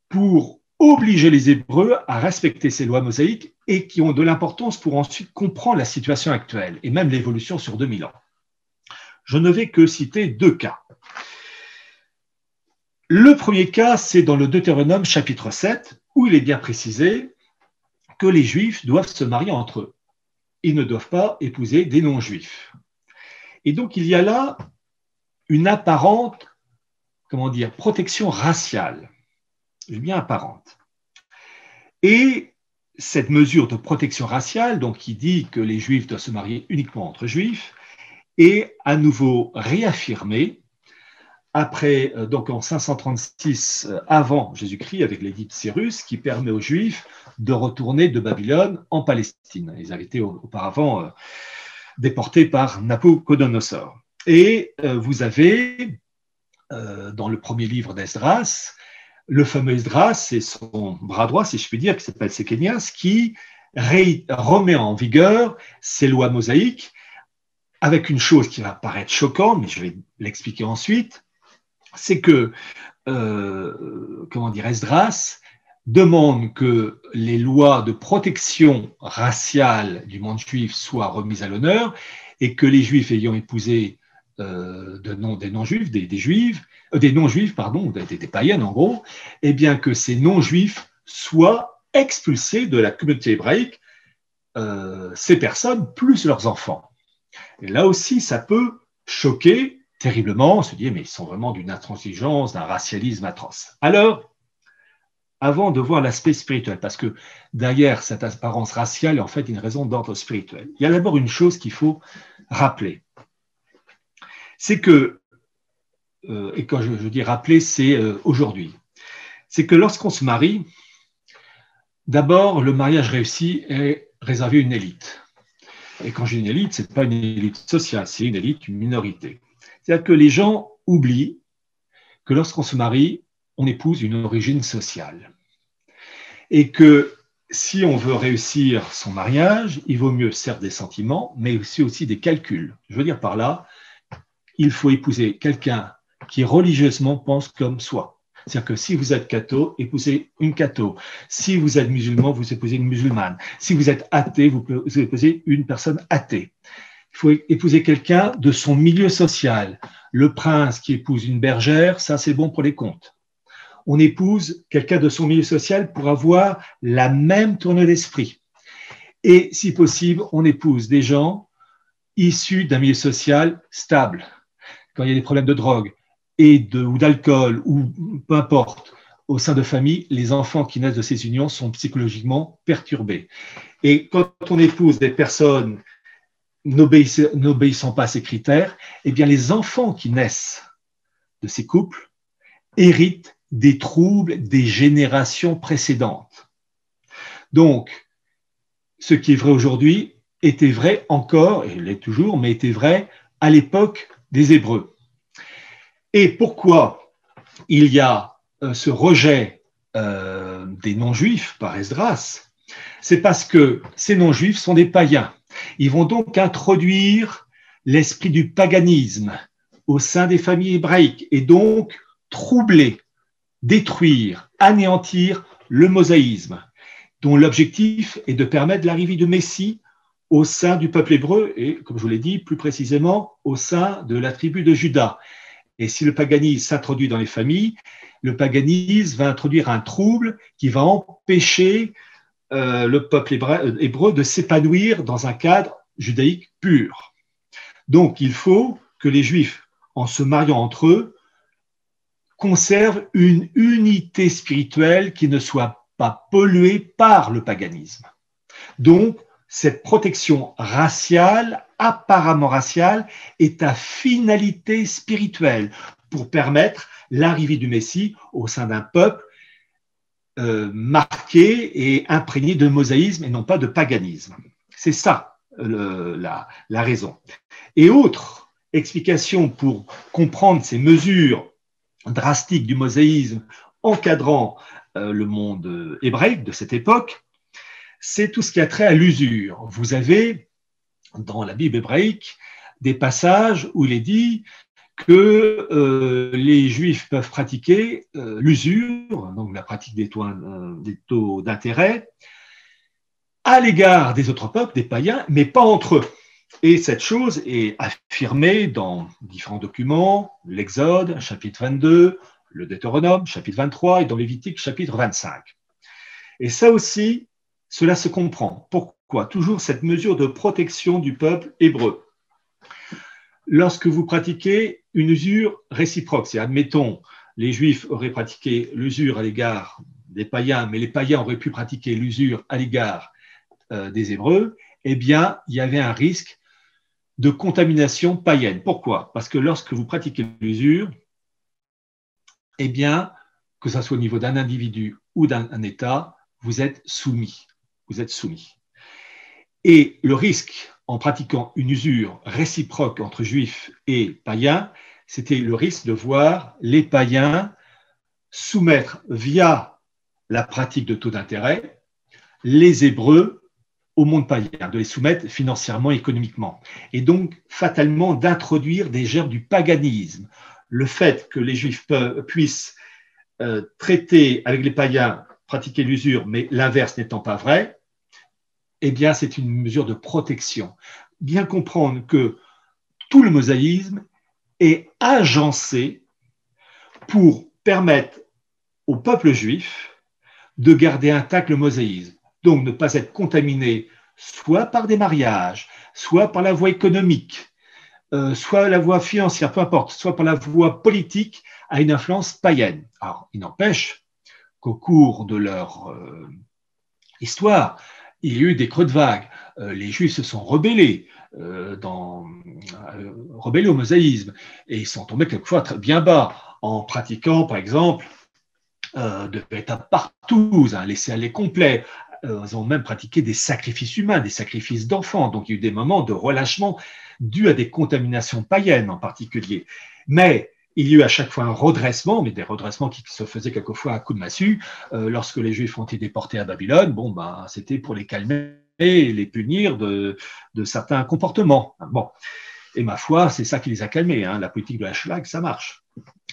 pour obliger les Hébreux à respecter ces lois mosaïques et qui ont de l'importance pour ensuite comprendre la situation actuelle et même l'évolution sur 2000 ans. Je ne vais que citer deux cas. Le premier cas, c'est dans le Deutéronome chapitre 7, où il est bien précisé que les Juifs doivent se marier entre eux. Ils ne doivent pas épouser des non-Juifs. Et donc, il y a là une apparente, comment dire, protection raciale, bien apparente. Et cette mesure de protection raciale, donc qui dit que les Juifs doivent se marier uniquement entre Juifs, est à nouveau réaffirmée après, euh, donc en 536 euh, avant Jésus-Christ, avec l'édit de Cyrus, qui permet aux Juifs de retourner de Babylone en Palestine. Ils avaient été auparavant euh, déportés par Nabucodonosor. Et vous avez, dans le premier livre d'Esdras, le fameux Esdras, c'est son bras droit, si je puis dire, qui s'appelle Sékénias, qui remet en vigueur ces lois mosaïques avec une chose qui va paraître choquante, mais je vais l'expliquer ensuite, c'est que, euh, comment dire, Esdras demande que les lois de protection raciale du monde juif soient remises à l'honneur et que les juifs ayant épousé de non, des non-juifs, des, juifs, euh, des non-juifs, pardon, des, des, païennes en gros, eh bien que ces non-juifs soient expulsés de la communauté hébraïque, ces personnes plus leurs enfants. Et là aussi, ça peut choquer terriblement, se dit, mais ils sont vraiment d'une intransigeance, d'un racialisme atroce. Alors, avant de voir l'aspect spirituel, parce que derrière cette apparence raciale en fait une raison d'ordre spirituel, il y a d'abord une chose qu'il faut rappeler. C'est que, euh, et quand je, dis rappeler, c'est euh, aujourd'hui, c'est que lorsqu'on se marie, d'abord, le mariage réussi est réservé à une élite. Et quand j'ai une élite, ce n'est pas une élite sociale, c'est une élite, une minorité. C'est-à-dire que les gens oublient que lorsqu'on se marie, on épouse une origine sociale. Et que si on veut réussir son mariage, il vaut mieux certes des sentiments, mais aussi, aussi des calculs. Je veux dire par là, il faut épouser quelqu'un qui religieusement pense comme soi. C'est-à-dire que si vous êtes catho, épousez une catho. Si vous êtes musulman, vous épousez une musulmane. Si vous êtes athée, vous épousez une personne athée. Il faut épouser quelqu'un de son milieu social. Le prince qui épouse une bergère, ça c'est bon pour les comptes. On épouse quelqu'un de son milieu social pour avoir la même tournée d'esprit. Et si possible, on épouse des gens issus d'un milieu social stable. Quand il y a des problèmes de drogue et de, ou d'alcool ou peu importe, au sein de familles, les enfants qui naissent de ces unions sont psychologiquement perturbés. Et quand on épouse des personnes n'obéissant pas à ces critères, eh bien les enfants qui naissent de ces couples héritent des troubles des générations précédentes. Donc, ce qui est vrai aujourd'hui était vrai encore, et l'est toujours, mais était vrai à l'époque des Hébreux. Et pourquoi il y a euh, ce rejet euh, des non-juifs par Esdras? C'est parce que ces non-juifs sont des païens. Ils vont donc introduire l'esprit du paganisme au sein des familles hébraïques et donc troubler, détruire, anéantir le mosaïsme, dont l'objectif est de permettre l'arrivée du Messie au sein du peuple hébreu et, comme je vous l'ai dit, plus précisément au sein de la tribu de Juda. Et si le paganisme s'introduit dans les familles, le paganisme va introduire un trouble qui va empêcher euh, le peuple euh, hébreu de s'épanouir dans un cadre judaïque pur. Donc il faut que les juifs, en se mariant entre eux, conservent une unité spirituelle qui ne soit pas polluée par le paganisme. Donc cette protection raciale, apparemment raciale, est à finalité spirituelle pour permettre l'arrivée du Messie au sein d'un peuple euh, marqué et imprégné de mosaïsme et non pas de paganisme. C'est ça la, raison. Et autre explication pour comprendre ces mesures drastiques du mosaïsme encadrant euh, le monde hébraïque de cette époque, c'est tout ce qui a trait à l'usure. Vous avez dans la Bible hébraïque des passages où il est dit que euh, les juifs peuvent pratiquer euh, l'usure, donc la pratique des taux, euh, des taux d'intérêt, à l'égard des autres peuples, des païens, mais pas entre eux. Et cette chose est affirmée dans différents documents, l'Exode, chapitre 22, le Deutéronome, chapitre 23, et dans Lévitique, chapitre 25. Et ça aussi, cela se comprend. Pourquoi? Toujours cette mesure de protection du peuple hébreu. Lorsque vous pratiquez une usure réciproque, c'est admettons, les Juifs auraient pratiqué l'usure à l'égard des païens, mais les païens auraient pu pratiquer l'usure à l'égard euh, des Hébreux, eh bien, il y avait un risque de contamination païenne. Pourquoi? Parce que lorsque vous pratiquez l'usure, eh bien, que ce soit au niveau d'un individu ou d'un État, vous êtes soumis. Vous êtes soumis. Et le risque en pratiquant une usure réciproque entre juifs et païens, c'était le risque de voir les païens soumettre via la pratique de taux d'intérêt les Hébreux au monde païen, de les soumettre financièrement, économiquement, et donc fatalement d'introduire des germes du paganisme. Le fait que les Juifs puissent euh, traiter avec les païens, pratiquer l'usure, mais l'inverse n'étant pas vrai, eh bien, c'est une mesure de protection. Bien comprendre que tout le mosaïsme est agencé pour permettre au peuple juif de garder intact le mosaïsme. Donc, ne pas être contaminé soit par des mariages, soit par la voie économique, euh, soit la voie financière, peu importe, soit par la voie politique, à une influence païenne. Alors, il n'empêche qu'au cours de leur euh, histoire, il y a eu des creux de vague. Euh, les Juifs se sont rebellés, dans, rebellés au mosaïsme, et ils sont tombés quelquefois très bien bas en pratiquant, par exemple, de bêta partout, un laisser-aller complet, euh, ils ont même pratiqué des sacrifices humains, des sacrifices d'enfants. Donc il y a eu des moments de relâchement dus à des contaminations païennes en particulier. Mais il y a eu à chaque fois un redressement, mais des redressements qui se faisaient quelquefois à coup de massue. Euh, lorsque les Juifs ont été déportés à Babylone, bon, ben, c'était pour les calmer et les punir de, certains comportements. Bon. Et ma foi, c'est ça qui les a calmés. Hein. La politique de la schlag, ça marche.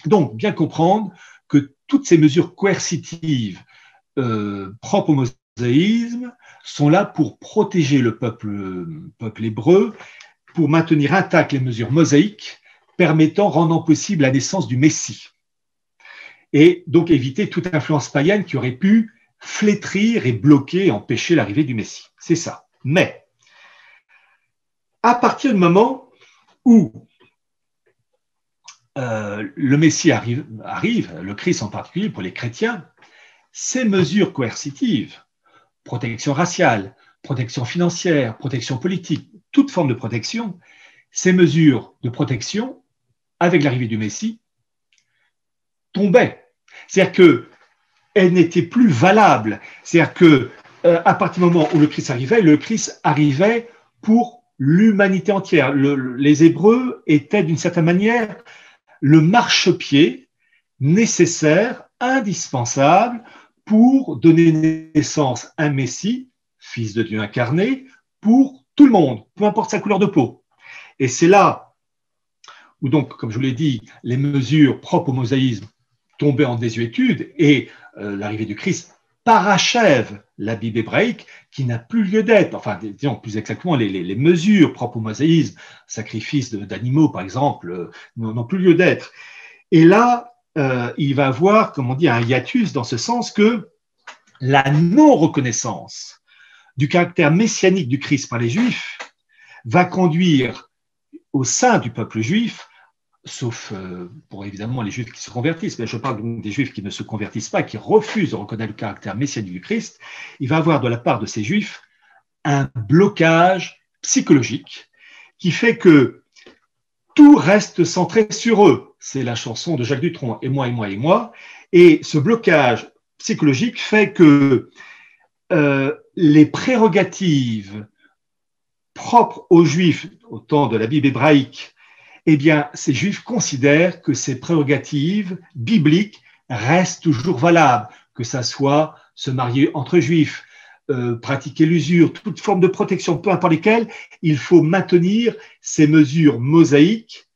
Donc, bien comprendre que toutes ces mesures coercitives euh, propres aux sont là pour protéger le peuple, peuple hébreu, pour maintenir intactes les mesures mosaïques permettant, rendant possible la naissance du Messie. Et donc éviter toute influence païenne qui aurait pu flétrir et bloquer, empêcher l'arrivée du Messie. C'est ça. Mais, à partir du moment où euh, le Messie arrive, arrive, le Christ en particulier pour les chrétiens, ces mesures coercitives protection raciale, protection financière, protection politique, toute forme de protection, ces mesures de protection, avec l'arrivée du Messie, tombaient. C'est-à-dire qu'elles n'étaient plus valables. C'est-à-dire que euh, à partir du moment où le Christ arrivait, le Christ arrivait pour l'humanité entière. les Hébreux étaient d'une certaine manière le marchepied nécessaire, indispensable pour donner naissance à un Messie, fils de Dieu incarné, pour tout le monde, peu importe sa couleur de peau. Et c'est là où donc, comme je vous l'ai dit, les mesures propres au mosaïsme tombaient en désuétude et euh, l'arrivée du Christ parachève la Bible hébraïque qui n'a plus lieu d'être. Enfin, disons plus exactement, les, mesures propres au mosaïsme, sacrifice d'animaux par exemple, euh, n'ont plus lieu d'être. Et là, euh, il va avoir, comme on dit, un hiatus dans ce sens que la non-reconnaissance du caractère messianique du Christ par les Juifs va conduire au sein du peuple juif, sauf euh, pour évidemment les Juifs qui se convertissent, mais je parle donc des Juifs qui ne se convertissent pas, qui refusent de reconnaître le caractère messianique du Christ, il va avoir de la part de ces Juifs un blocage psychologique qui fait que tout reste centré sur eux. C'est la chanson de Jacques Dutronc, et moi, et moi, et moi. Et ce blocage psychologique fait que euh, les prérogatives propres aux Juifs au temps de la Bible hébraïque, eh bien, ces Juifs considèrent que ces prérogatives bibliques restent toujours valables, que ça soit se marier entre Juifs, euh, pratiquer l'usure, toute forme de protection, peu importe lesquelles, il faut maintenir ces mesures mosaïques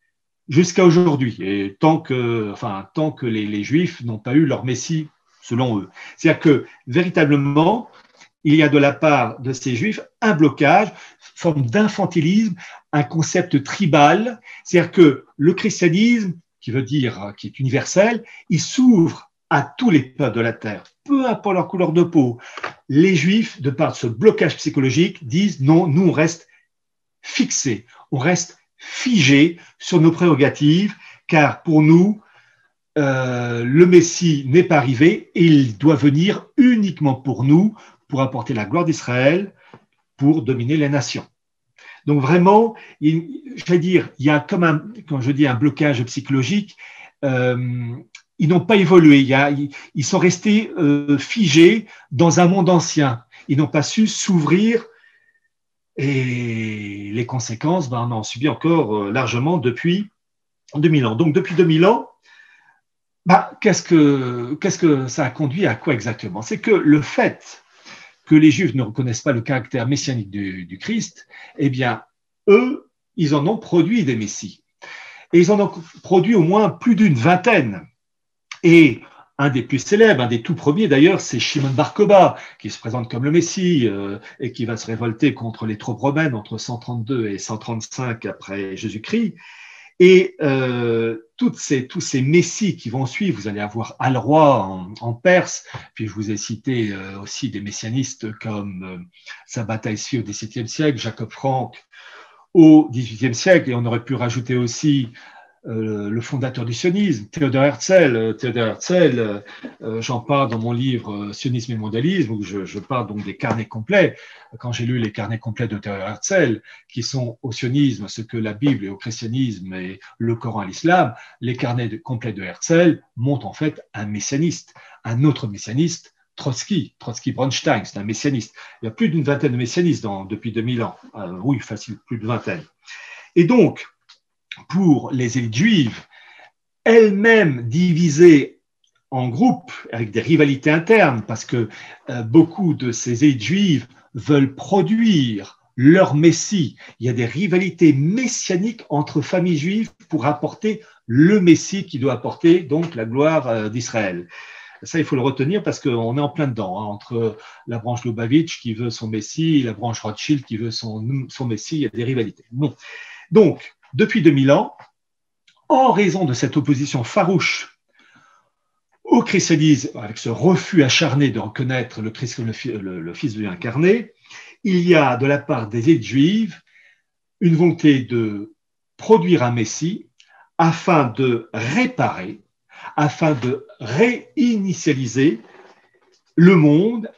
jusqu'à aujourd'hui, tant que, enfin, tant que les Juifs n'ont pas eu leur Messie selon eux. C'est-à-dire que véritablement, il y a de la part de ces Juifs un blocage, forme d'infantilisme, un concept tribal, c'est-à-dire que le christianisme, qui veut dire qui est universel, il s'ouvre à tous les peuples de la terre, peu importe leur couleur de peau. Les Juifs, de par ce blocage psychologique, disent non, nous on reste fixés, on reste figés sur nos prérogatives, car pour nous, euh, le Messie n'est pas arrivé et il doit venir uniquement pour nous, pour apporter la gloire d'Israël, pour dominer les nations. Donc vraiment, je vais dire, il y a comme un, quand je dis un blocage psychologique, euh, ils n'ont pas évolué, il ils sont restés euh, figés dans un monde ancien. Ils n'ont pas su s'ouvrir et les conséquences, ben, on en encore euh, largement depuis 2000 ans. Donc depuis 2000 ans, ben, qu'est-ce que, qu'est-ce que ça a conduit à quoi exactement? C'est que le fait que les Juifs ne reconnaissent pas le caractère messianique du, Christ, eh bien, eux, ils en ont produit des messies. Et ils en ont produit au moins plus d'une vingtaine. Et un des plus célèbres, un des tout premiers d'ailleurs, c'est Shimon Bar Koba, qui se présente comme le Messie euh, et qui va se révolter contre les troupes romaines entre 132 et 135 après Jésus-Christ. Et euh, toutes ces, tous ces messies qui vont suivre, vous allez avoir Al-Roi en, Perse, puis je vous ai cité euh, aussi des messianistes comme euh, Sabata au XVIIe siècle, Jacob Frank au XVIIIe siècle, et on aurait pu rajouter aussi euh, le fondateur du sionisme, Theodor Herzl. Euh, Theodor Herzl, euh, j'en parle dans mon livre Sionisme et mondialisme, où je, parle donc des carnets complets. Quand j'ai lu les carnets complets de Theodor Herzl, qui sont au sionisme ce que la Bible est au christianisme et le Coran à l'islam, les carnets complets de Herzl montrent en fait un messianiste, un autre messianiste, Trotsky, Trotsky Bronstein, c'est un messianiste. Il y a plus d'une vingtaine de messianistes depuis 2000 ans. oui, facile, plus de vingtaine. Et donc, pour les élites juives, elles-mêmes divisées en groupes avec des rivalités internes, parce que euh, beaucoup de ces élites juives veulent produire leur Messie. Il y a des rivalités messianiques entre familles juives pour apporter le Messie qui doit apporter donc la gloire euh, d'Israël. Ça, il faut le retenir parce qu'on est en plein dedans, hein, entre la branche Lubavitch qui veut son Messie et la branche Rothschild qui veut son, son Messie, il y a des rivalités. Bon. Donc, depuis 2000 ans, en raison de cette opposition farouche au christianisme, avec ce refus acharné de reconnaître le Christ le, Fils de Dieu incarné, il y a de la part des élites juives une volonté de produire un Messie afin de réparer, afin de réinitialiser le monde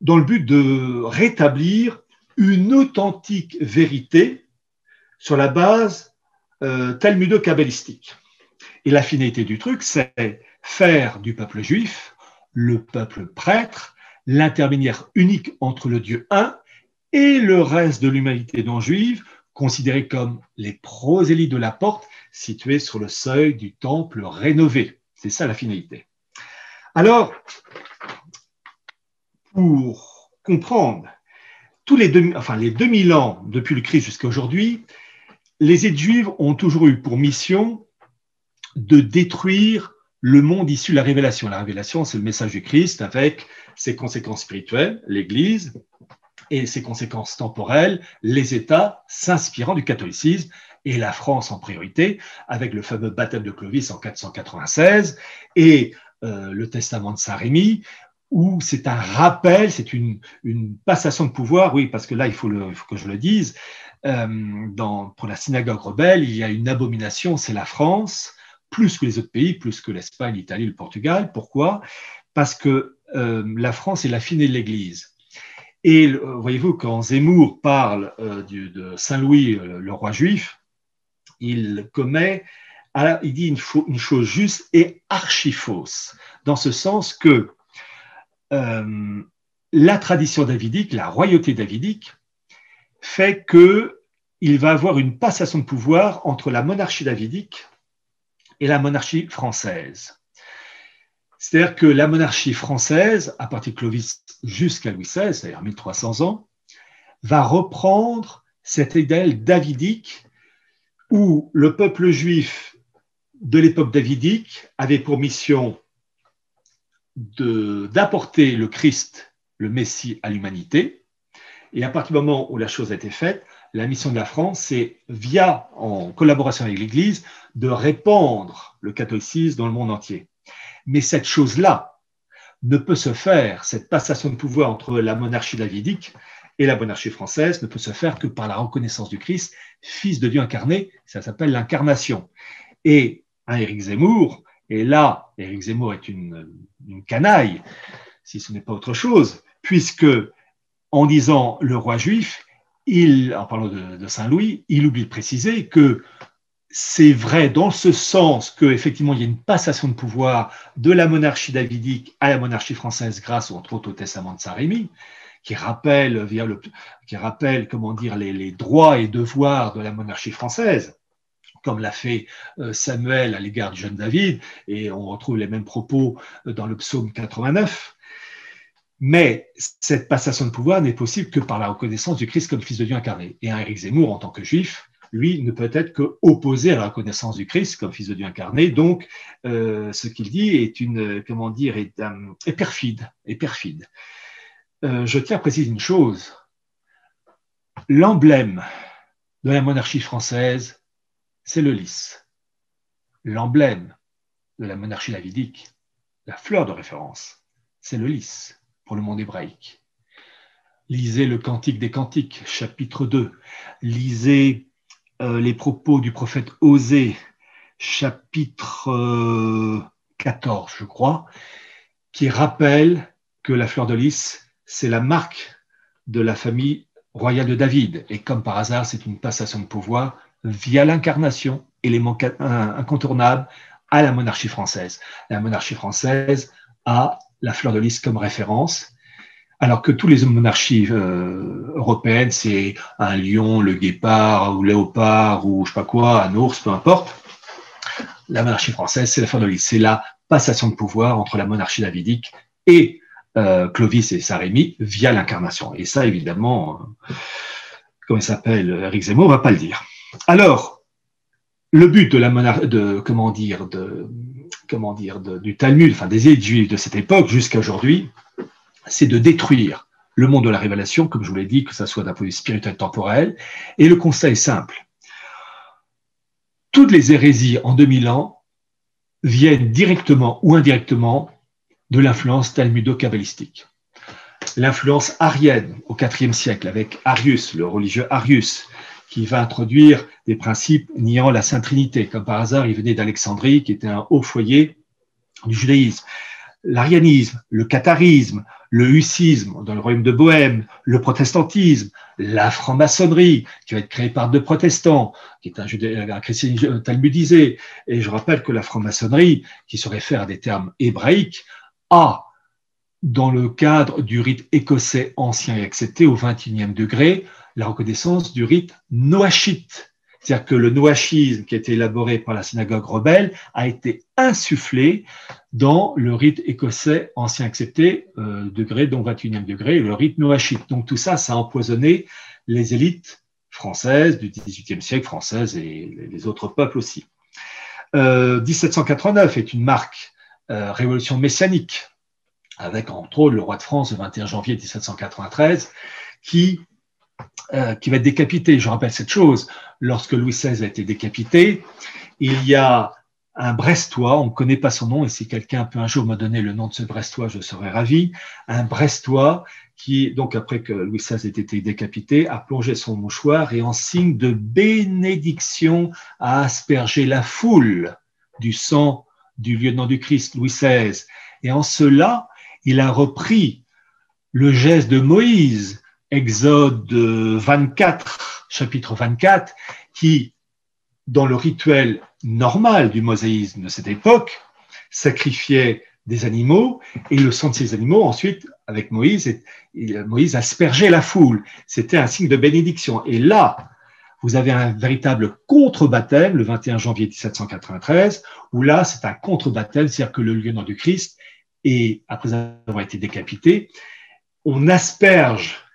dans le but de rétablir une authentique vérité sur la base euh, talmudo-kabbalistique. Et la finalité du truc, c'est faire du peuple juif le peuple prêtre, l'intermédiaire unique entre le Dieu un et le reste de l'humanité non juive, considérés comme les prosélytes de la porte, situés sur le seuil du temple rénové. C'est ça la finalité. Alors, pour comprendre tous les, enfin, les 2000 ans depuis le Christ jusqu'à aujourd'hui, les aides juives ont toujours eu pour mission de détruire le monde issu de la révélation. La révélation, c'est le message du Christ avec ses conséquences spirituelles, l'Église, et ses conséquences temporelles, les États s'inspirant du catholicisme, et la France en priorité, avec le fameux baptême de Clovis en 496 et euh, le testament de Saint-Rémy, où c'est un rappel, c'est une, passation de pouvoir, oui, parce que là, il faut, il faut que je le dise, euh, pour la synagogue rebelle, il y a une abomination, c'est la France, plus que les autres pays, plus que l'Espagne, l'Italie, le Portugal. Pourquoi? Parce que euh, la France est la finée de l'Église. Et euh, voyez-vous, quand Zemmour parle de Saint-Louis, le roi juif, il commet, il dit une, une, chose juste et archi fausse, dans ce sens que la tradition davidique, la royauté davidique, fait que il va avoir une passation de pouvoir entre la monarchie davidique et la monarchie française. C'est-à-dire que la monarchie française, à partir de Clovis jusqu'à Louis XVI, c'est-à-dire 1300 ans, va reprendre cet idéal davidique où le peuple juif de l'époque davidique avait pour mission d'apporter le Christ, le Messie, à l'humanité. Et à partir du moment où la chose a été faite, la mission de la France, c'est, via, en collaboration avec l'Église, de répandre le catholicisme dans le monde entier. Mais cette chose-là ne peut se faire, cette passation de pouvoir entre la monarchie davidique et la monarchie française ne peut se faire que par la reconnaissance du Christ, fils de Dieu incarné, ça s'appelle l'incarnation. Et un Éric Zemmour, et là, Éric Zemmour est une, une canaille, si ce n'est pas autre chose, puisque en disant le roi juif, il, en parlant de, Saint-Louis, il oublie de préciser que c'est vrai dans ce sens qu'effectivement il y a une passation de pouvoir de la monarchie davidique à la monarchie française grâce entre autres au testament de Saint-Rémy, qui rappelle, via qui rappelle comment dire, les, droits et devoirs de la monarchie française, comme l'a fait euh, Samuel à l'égard du jeune David, et on retrouve les mêmes propos dans le psaume 89. Mais cette passation de pouvoir n'est possible que par la reconnaissance du Christ comme Fils de Dieu incarné. Et un Éric Zemmour, en tant que juif, lui, ne peut être qu'opposé à la reconnaissance du Christ comme Fils de Dieu incarné. Donc, euh, ce qu'il dit est une, comment dire, est, euh, perfide, perfide. Euh, je tiens à préciser une chose. L'emblème de la monarchie française, c'est le lys. L'emblème de la monarchie davidique, la fleur de référence, c'est le lys pour le monde hébraïque. Lisez le Cantique des Cantiques, chapitre 2. Lisez euh, les propos du prophète Osée, chapitre 14, euh, je crois, qui rappelle que la fleur de lys, c'est la marque de la famille royale de David. Et comme par hasard, c'est une passation de pouvoir via l'incarnation, élément incontournable, à la monarchie française. La monarchie française a la fleur de lys comme référence, alors que tous les monarchies euh, européennes, c'est un lion, le guépard, ou léopard, ou je sais pas quoi, un ours, peu importe. La monarchie française, c'est la fleur de lys. C'est la passation de pouvoir entre la monarchie davidique et euh, Clovis et Saint-Rémy via l'incarnation. Et ça, évidemment, euh, comment il s'appelle, Eric Zemmour va pas le dire. Alors, le but de la monarchie, de comment dire, de comment dire, du Talmud, enfin des élites juives de cette époque jusqu'à aujourd'hui, c'est de détruire le monde de la révélation, comme je vous l'ai dit, que ce soit d'un point de vue spirituel temporel. Et le constat est simple. Toutes les hérésies en 2000 ans viennent directement ou indirectement de l'influence talmudo-kabbalistique. L'influence arienne au IVe siècle avec Arius, le religieux Arius, qui va introduire des principes niant la Sainte Trinité. Comme par hasard, il venait d'Alexandrie, qui était un haut foyer du judaïsme. L'arianisme, le catharisme, le hussisme dans le royaume de Bohême, le protestantisme, la franc-maçonnerie, qui va être créée par deux protestants, qui est un, un chrétien talmudisé. Et je rappelle que la franc-maçonnerie, qui se réfère à des termes hébraïques, a, dans le cadre du rite écossais ancien et accepté au XXIe degré, la reconnaissance du rite noachite. C'est-à-dire que le noachisme qui a été élaboré par la synagogue rebelle a été insufflé dans le rite écossais ancien accepté, euh, degré, dont 21e degré, le rite noachite. Donc tout ça, ça a empoisonné les élites françaises du XVIIIe siècle, françaises et les autres peuples aussi. Euh, 1789 est une marque euh, révolution messianique, avec entre autres le roi de France le 21 janvier 1793, qui euh, qui va être décapité. Je rappelle cette chose. Lorsque Louis XVI a été décapité, il y a un Brestois, on ne connaît pas son nom, et si quelqu'un peut un jour me donner le nom de ce Brestois, je serais ravi. Un Brestois qui, donc après que Louis XVI ait été décapité, a plongé son mouchoir et en signe de bénédiction a aspergé la foule du sang du lieutenant du Christ, Louis XVI. Et en cela, il a repris le geste de Moïse Exode 24, chapitre 24, qui, dans le rituel normal du mosaïsme de cette époque, sacrifiait des animaux et le sang de ces animaux, ensuite, avec Moïse, Moïse aspergeait la foule. C'était un signe de bénédiction. Et là, vous avez un véritable contre-baptême le 21 janvier 1793, où là, c'est un contre-baptême, c'est-à-dire que le lieutenant du Christ et après avoir été décapités, on asperge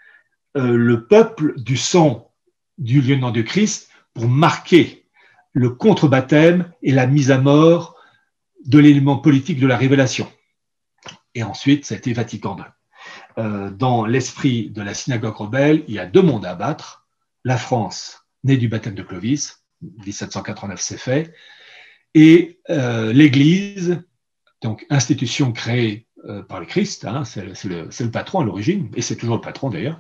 euh, le peuple du sang du lieutenant de Christ pour marquer le contre-baptême et la mise à mort de l'élément politique de la révélation. Et ensuite, ça Vatican II. Euh, dans l'esprit de la synagogue rebelle, il y a deux mondes à abattre. La France, née du baptême de Clovis, 1789 c'est fait, et euh, l'Église, donc institution créée par le Christ, hein, c'est le, patron à l'origine, et c'est toujours le patron d'ailleurs,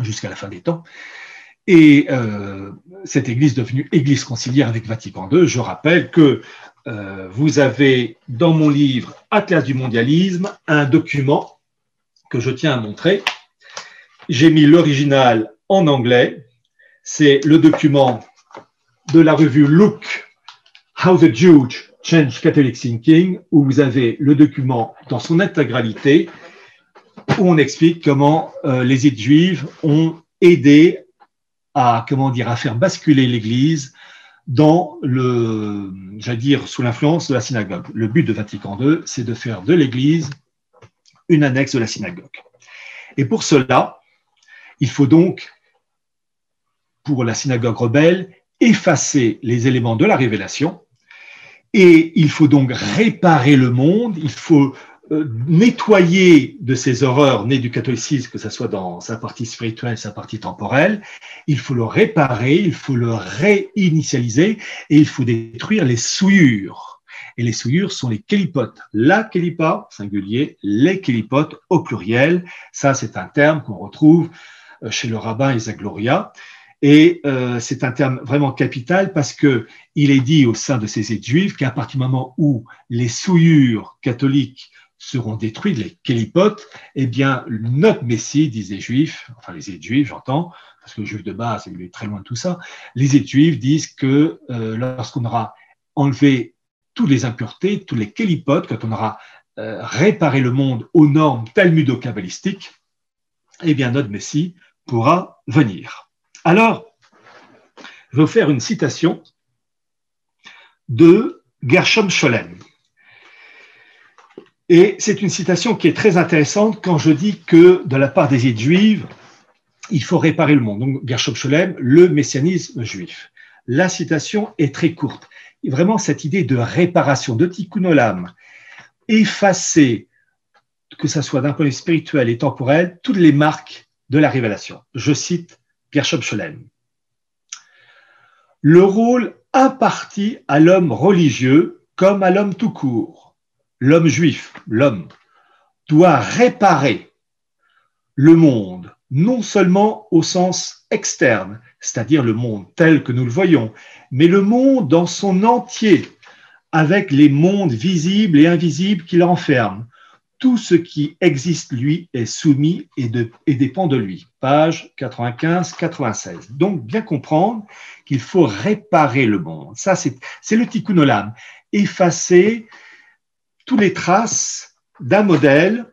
jusqu'à la fin des temps. Et euh, cette Église devenue Église conciliaire avec Vatican II, je rappelle que euh, vous avez dans mon livre Atlas du mondialisme un document que je tiens à montrer. J'ai mis l'original en anglais. C'est le document de la revue Look, How the Jews Change Catholic Thinking, où vous avez le document dans son intégralité, où on explique comment euh, les élites juives ont aidé à, comment dire, à faire basculer l'Église dans le, dire, sous l'influence de la synagogue. Le but de Vatican II, c'est de faire de l'Église une annexe de la synagogue. Et pour cela, il faut donc, pour la synagogue rebelle, effacer les éléments de la révélation, et il faut donc réparer le monde, il faut euh, nettoyer de ces horreurs nées du catholicisme, que ce soit dans sa partie spirituelle, sa partie temporelle, il faut le réparer, il faut le réinitialiser et il faut détruire les souillures. Et les souillures sont les kélipotes. La kélipa, singulier, les kélipotes au pluriel. Ça, c'est un terme qu'on retrouve euh, chez le rabbin Isaac Gloria. Et euh, c'est un terme vraiment capital parce que il est dit au sein de ces études juives qu'à partir du moment où les souillures catholiques seront détruits, les kélipotes, eh bien, notre Messie, disent les Juifs, enfin les études juifs, j'entends, parce que le juif de base, il est très loin de tout ça, les études juifs disent que euh, lorsqu'on aura enlevé toutes les impuretés, tous les kélipotes, quand on aura euh, réparé le monde aux normes talmudo-kabbalistiques, eh bien, notre Messie pourra venir. Alors, je vais faire une citation de Gershom Scholem. Et c'est une citation qui est très intéressante quand je dis que de la part des élites juives, il faut réparer le monde. Donc, Gershom Scholem, le messianisme juif. La citation est très courte. vraiment, cette idée de réparation, de tikkun olam, effacer, que ce soit d'un point de vue spirituel et temporel, toutes les marques de la révélation. Je cite Gershom Scholem. Le rôle imparti à l'homme religieux comme à l'homme tout court l'homme juif, l'homme, doit réparer le monde, non seulement au sens externe, c'est-à-dire le monde tel que nous le voyons, mais le monde dans son entier, avec les mondes visibles et invisibles qu'il renferme. Tout ce qui existe, lui, est soumis et, et dépend de lui. Page 95-96. Donc, bien comprendre qu'il faut réparer le monde. Ça, c'est le tikkun olam. Effacer toutes les traces d'un modèle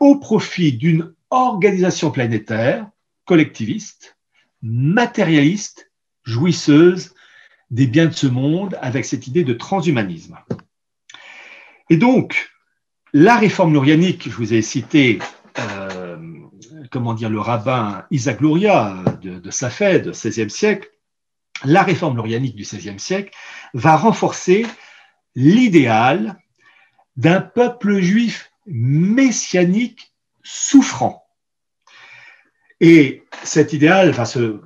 au profit d'une organisation planétaire collectiviste, matérialiste, jouisseuse des biens de ce monde avec cette idée de transhumanisme. Et donc, la réforme lourianique, je vous ai cité, euh, comment dire, le rabbin Isaac Luria de, Safed, XVIe siècle, la réforme lourianique du XVIe siècle va renforcer l'idéal d'un peuple juif messianique souffrant. Et cet idéal va se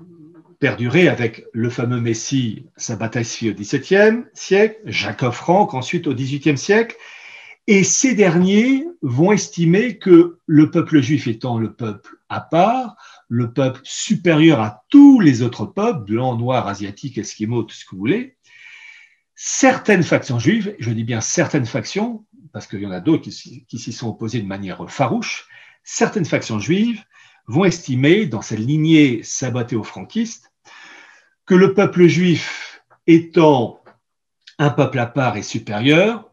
perdurer avec le fameux Messie Sabbatai au XVIIe siècle, Jacob Franck ensuite au XVIIIe siècle, et ces derniers vont estimer que le peuple juif étant le peuple à part, le peuple supérieur à tous les autres peuples, blanc, noir, asiatique, esquimau, tout ce que vous voulez, certaines factions juives, je dis bien certaines factions, parce qu'il y en a d'autres qui, s'y sont opposés de manière farouche, certaines factions juives vont estimer, dans cette lignée sabbatéo-franquiste, que le peuple juif étant un peuple à part et supérieur,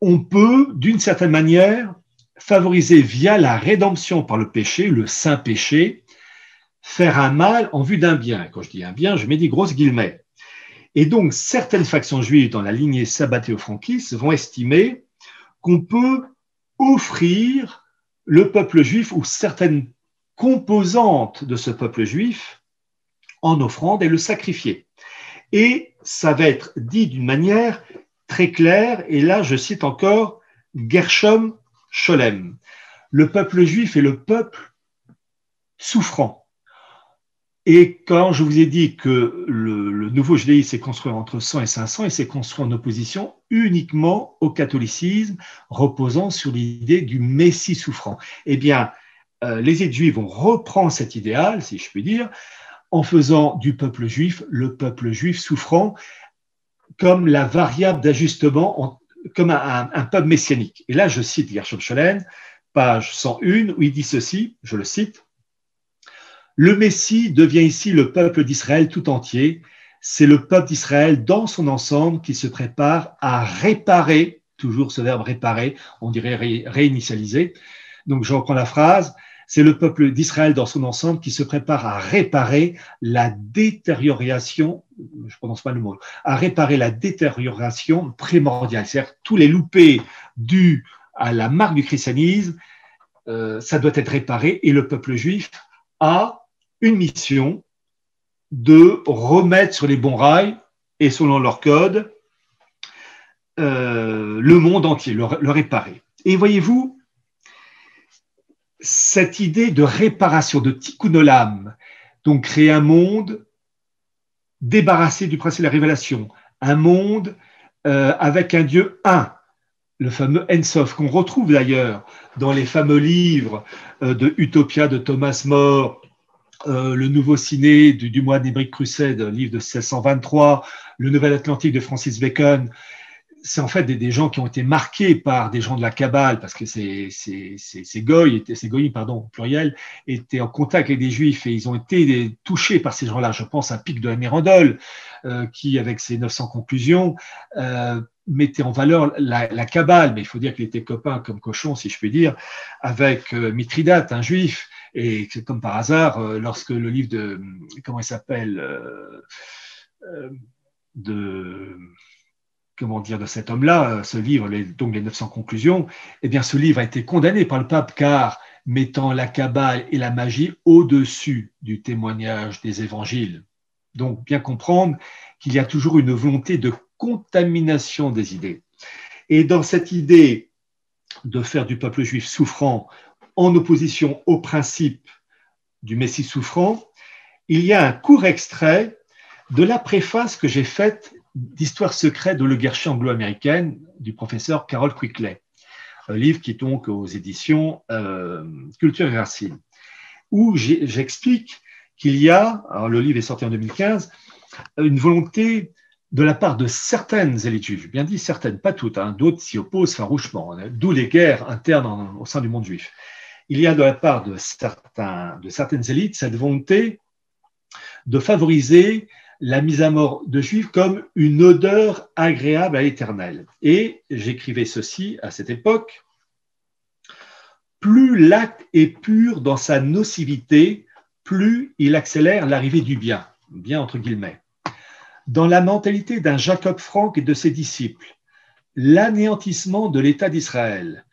on peut, d'une certaine manière, favoriser via la rédemption par le péché, le saint péché, faire un mal en vue d'un bien. Quand je dis un bien, je mets des grosses guillemets. Et donc, certaines factions juives dans la lignée sabbatéo-franquiste vont estimer qu'on peut offrir le peuple juif ou certaines composantes de ce peuple juif en offrande et le sacrifier. Et ça va être dit d'une manière très claire, et là je cite encore Gershom Sholem. Le peuple juif est le peuple souffrant. Et quand je vous ai dit que le, nouveau judaïsme s'est construit entre 100 et 500, il s'est construit en opposition uniquement au catholicisme, reposant sur l'idée du Messie souffrant. Eh bien, euh, les élites juives reprendre cet idéal, si je puis dire, en faisant du peuple juif le peuple juif souffrant comme la variable d'ajustement, comme un, peuple messianique. Et là, je cite Gershom Scholem, page 101, où il dit ceci, je le cite, Le Messie devient ici le peuple d'Israël tout entier. C'est le peuple d'Israël dans son ensemble qui se prépare à réparer, toujours ce verbe réparer, on dirait réinitialiser. Donc je reprends la phrase, c'est le peuple d'Israël dans son ensemble qui se prépare à réparer la détérioration, je prononce pas le mot, à réparer la détérioration primordiale. C'est-à-dire tous les loupés dus à la marque du christianisme, euh, ça doit être réparé et le peuple juif a une mission de remettre sur les bons rails et selon leur code euh, le monde entier, le réparer. Et voyez-vous, cette idée de réparation, de tikkun olam, donc créer un monde débarrassé du principe de la révélation, un monde euh, avec un Dieu un, le fameux Ensof, qu'on retrouve d'ailleurs dans les fameux livres euh, de Utopia de Thomas More, euh, le Nouveau Ciné du, du mois d'Hébric Crusade, livre de 1623, le Nouvel Atlantique de Francis Bacon, c'est en fait des, gens qui ont été marqués par des gens de la Kabbale, parce que ces, goy, ces goy, pardon, pluriel, étaient en contact avec des juifs et ils ont été touchés par ces gens-là. Je pense à Pic de la Mérandole, euh, qui, avec ses 900 conclusions, euh, mettait en valeur la, la Kabbale, mais il faut dire qu'il était copain comme cochon, si je puis dire, avec euh, Mithridate, un juif, et comme par hasard, euh, lorsque le livre de, comment il s'appelle, euh, de comment dire, de cet homme-là, euh, ce livre, les, donc les 900 conclusions, eh bien, ce livre a été condamné par le pape car mettant la cabale et la magie au-dessus du témoignage des évangiles. Donc, bien comprendre qu'il y a toujours une volonté de contamination des idées. Et dans cette idée de faire du peuple juif souffrant en opposition au principe du Messie souffrant, il y a un court extrait de la préface que j'ai faite d'histoire secrète de l'oligarchie anglo-américaine du professeur Carol Quickley, un livre qui est donc aux éditions euh, Culture et Racine, où j'explique qu'il y a, alors le livre est sorti en 2015, une volonté de la part de certaines élites juives, bien dit certaines, pas toutes, hein, d'autres s'y opposent farouchement, hein, d'où les guerres internes au sein du monde juif. Il y a de la part de, certaines élites cette volonté de favoriser la mise à mort de Juifs comme une odeur agréable à l'éternel. Et j'écrivais ceci à cette époque. Plus l'acte est pur dans sa nocivité, plus il accélère l'arrivée du bien, bien entre guillemets. Dans la mentalité d'un Jacob Frank et de ses disciples, l'anéantissement de l'État d'Israël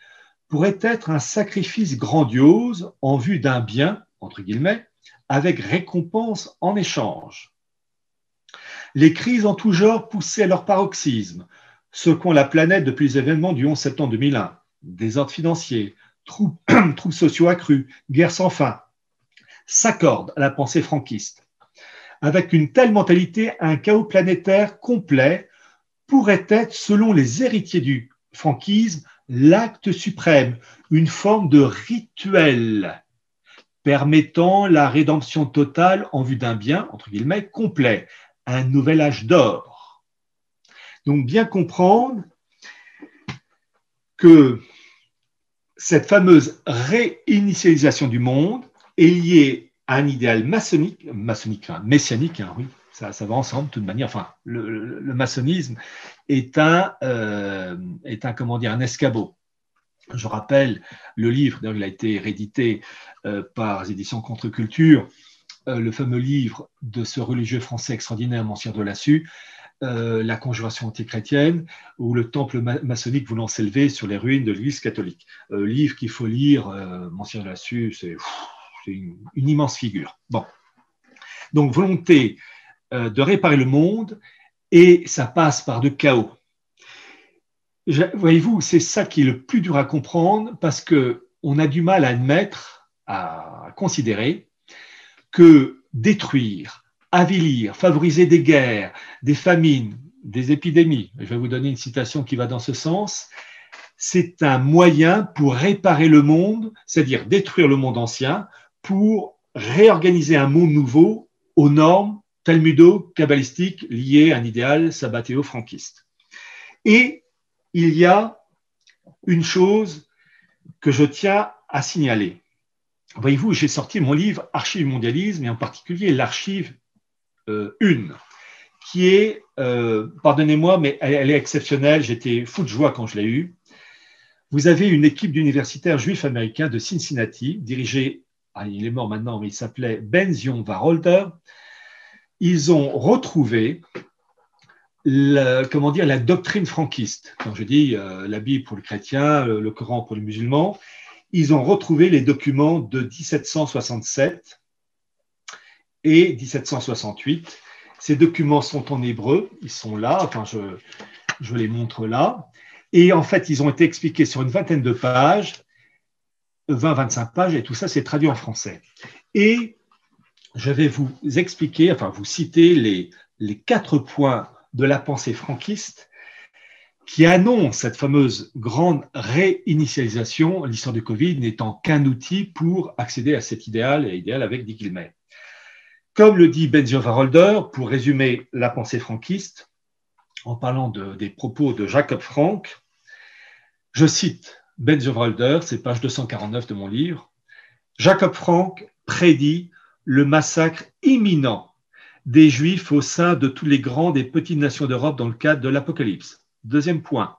pourrait être un sacrifice grandiose en vue d'un bien, entre guillemets, avec récompense en échange. Les crises en tout genre poussaient à leur paroxysme, secouant la planète depuis les événements du 11 septembre 2001. Désordre financier, troubles, sociaux accrus, guerre sans fin, s'accordent à la pensée franquiste. Avec une telle mentalité, un chaos planétaire complet pourrait être, selon les héritiers du franquisme, l'acte suprême, une forme de rituel permettant la rédemption totale en vue d'un bien, entre guillemets, complet, un nouvel âge d'or. Donc bien comprendre que cette fameuse réinitialisation du monde est liée à un idéal maçonnique, maçonnique, messianique, hein, oui, ça, va ensemble de toute manière. Enfin, le, maçonnisme est un, euh, est un, comment dire, un escabeau. Je rappelle le livre, il a été réédité euh, par les éditions Contre-Culture, euh, le fameux livre de ce religieux français extraordinaire, Monsieur de Lassus, euh, la conjuration antichrétienne ou le temple maçonnique voulant s'élever sur les ruines de l'Église catholique. Livre qu'il faut lire, Monsieur là-dessus, c'est une, une, immense figure. Bon. Donc, volonté de réparer le monde et ça passe par de chaos. Voyez-vous, c'est ça qui est le plus dur à comprendre parce qu'on a du mal à admettre, à considérer que détruire, avilir, favoriser des guerres, des famines, des épidémies, je vais vous donner une citation qui va dans ce sens, c'est un moyen pour réparer le monde, c'est-à-dire détruire le monde ancien, pour réorganiser un monde nouveau aux normes talmudo-kabbalistiques liées à un idéal sabbatéo-franquiste. Et il y a une chose que je tiens à signaler. Voyez-vous, j'ai sorti mon livre Archive mondialisme et en particulier l'archive euh, une, qui est, euh, pardonnez-moi, mais elle, est exceptionnelle. J'étais fou de joie quand je l'ai eue. Vous avez une équipe d'universitaires juifs américains de Cincinnati, dirigée, ah, il est mort maintenant, mais il s'appelait Ben Zion Warholder. Ils ont retrouvé la, comment dire, la doctrine franquiste. Quand je dis euh, la Bible pour le chrétien, le Coran pour les musulmans, ils ont retrouvé les documents de 1767 et 1768. Ces documents sont en hébreu, ils sont là, enfin je, je les montre là. Et en fait, ils ont été expliqués sur une vingtaine de pages, 20-25 pages, et tout ça, c'est traduit en français. Et je vais vous expliquer, enfin vous citer les, quatre points de la pensée franquiste qui annonce cette fameuse grande réinitialisation, l'histoire du Covid n'étant qu'un outil pour accéder à cet idéal, et idéal avec 10 guillemets. Comme le dit Benjamin Warolder, pour résumer la pensée franquiste, en parlant des propos de Jacob Frank, je cite Benjamin Warolder, c'est page 249 de mon livre, Jacob Frank prédit le massacre imminent des Juifs au sein de toutes les grandes et petites nations d'Europe dans le cadre de l'Apocalypse. Deuxième point,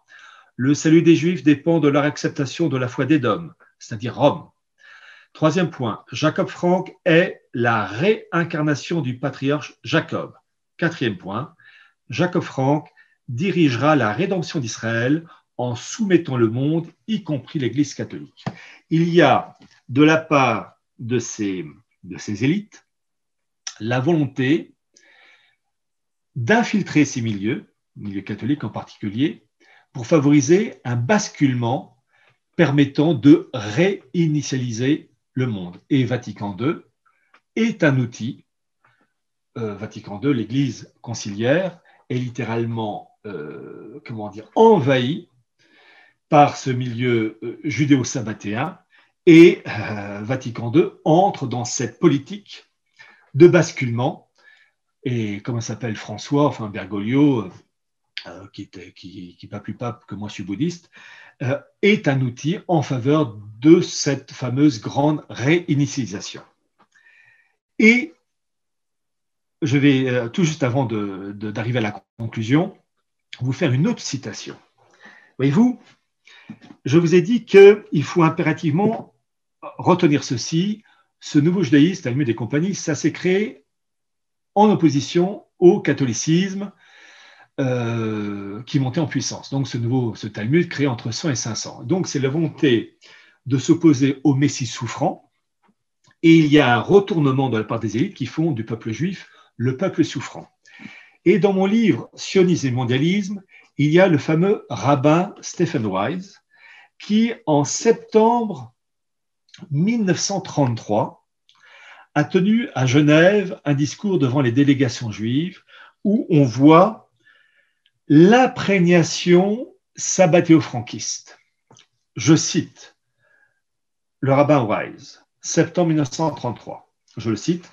le salut des Juifs dépend de leur acceptation de la foi d'Édom, c'est-à-dire Rome. Troisième point, Jacob Frank est la réincarnation du patriarche Jacob. Quatrième point, Jacob Frank dirigera la rédemption d'Israël en soumettant le monde, y compris l'Église catholique. Il y a de la part de ces, de ces élites la volonté d'infiltrer ces milieux, milieux catholiques en particulier, pour favoriser un basculement permettant de réinitialiser le monde. Et Vatican II est un outil. Euh, Vatican II, l'Église conciliaire, est littéralement, euh, comment dire, envahi par ce milieu euh, judéo-sabbatéen et Vatican II entre dans cette politique de basculement. Et comment s'appelle François, enfin Bergoglio, qui, était, qui, qui pas plus pape que moi, je suis bouddhiste, euh, est un outil en faveur de cette fameuse grande réinitialisation. Et je vais, euh, tout juste avant d'arriver à la conclusion, vous faire une autre citation. Voyez-vous, je vous ai dit qu'il faut impérativement retenir ceci. Ce nouveau judaïsme, Talmud et compagnie, ça s'est créé en opposition au catholicisme, euh, qui montait en puissance. Donc ce nouveau, ce Talmud créé entre 100 et 500. Donc c'est la volonté de s'opposer au Messie souffrant, et il y a un retournement de la part des élites qui font du peuple juif le peuple souffrant. Et dans mon livre Sionisme et mondialisme, il y a le fameux rabbin Stephen Wise qui, en septembre 1933, a tenu à Genève un discours devant les délégations juives où on voit l'imprégnation sabbatéo-franquiste. Je cite le rabbin Wise, septembre 1933. Je le cite.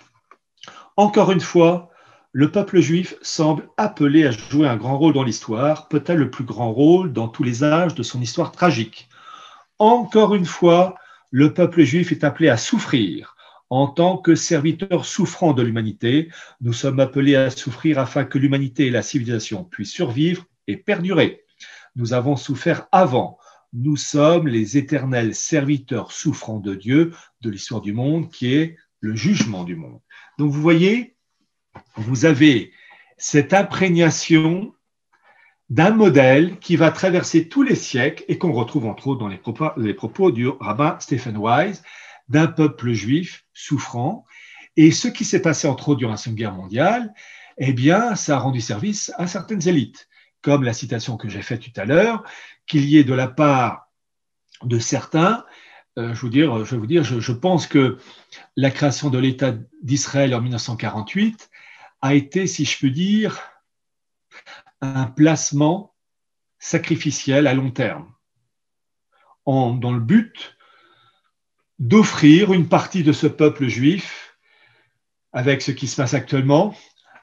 Encore une fois, le peuple juif semble appelé à jouer un grand rôle dans l'histoire, peut-être le plus grand rôle dans tous les âges de son histoire tragique. Encore une fois, le peuple juif est appelé à souffrir, en tant que serviteurs souffrants de l'humanité, nous sommes appelés à souffrir afin que l'humanité et la civilisation puissent survivre et perdurer. Nous avons souffert avant. Nous sommes les éternels serviteurs souffrants de Dieu, de l'histoire du monde, qui est le jugement du monde. Donc vous voyez, vous avez cette imprégnation d'un modèle qui va traverser tous les siècles et qu'on retrouve entre autres dans les propos, du rabbin Stephen Wise, d'un peuple juif souffrant. Et ce qui s'est passé entre autres durant la Seconde Guerre mondiale, eh bien, ça a rendu service à certaines élites, comme la citation que j'ai faite tout à l'heure, qu'il y ait de la part de certains, euh, je, vous dire, je vous dire, je, je pense que la création de l'État d'Israël en 1948 a été, si je peux dire, un placement sacrificiel à long terme, dans le but d'offrir une partie de ce peuple juif, avec ce qui se passe actuellement,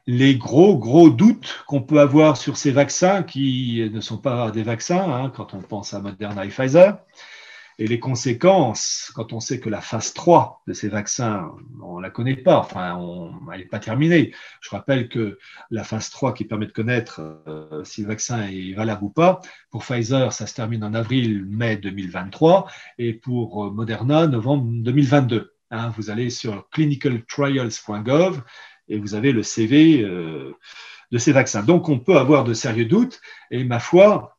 les gros, gros doutes qu'on peut avoir sur ces vaccins qui ne sont pas des vaccins, hein, quand on pense à Moderna et Pfizer, et les conséquences, quand on sait que la phase 3 de ces vaccins, on ne la connaît pas, enfin, elle n'est pas terminée. Je rappelle que la phase 3 qui permet de connaître euh, si le vaccin est valable ou pas, pour Pfizer, ça se termine en avril-mai 2023, et pour euh, Moderna, novembre 2022. Hein, vous allez sur clinicaltrials.gov et vous avez le CV euh, de ces vaccins. Donc, on peut avoir de sérieux doutes, et ma foi,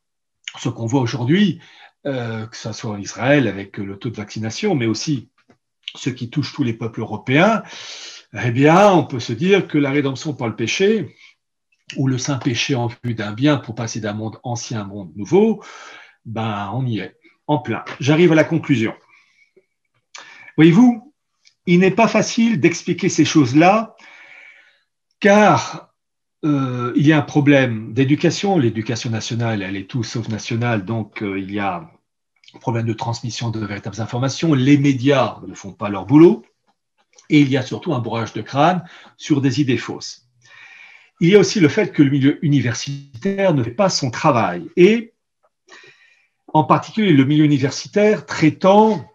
ce qu'on voit aujourd'hui, euh, que ce soit en Israël avec le taux de vaccination, mais aussi ce qui touche tous les peuples européens, eh bien, on peut se dire que la rédemption par le péché, ou le saint péché en vue d'un bien pour passer d'un monde ancien à un monde nouveau, ben, on y est, en plein. J'arrive à la conclusion. Voyez-vous, il n'est pas facile d'expliquer ces choses-là, car euh, il y a un problème d'éducation. L'éducation nationale, elle est tout sauf nationale, donc euh, il y a problème de transmission de véritables informations. Les médias ne font pas leur boulot. Et il y a surtout un bourrage de crâne sur des idées fausses. Il y a aussi le fait que le milieu universitaire ne fait pas son travail. Et en particulier le milieu universitaire traitant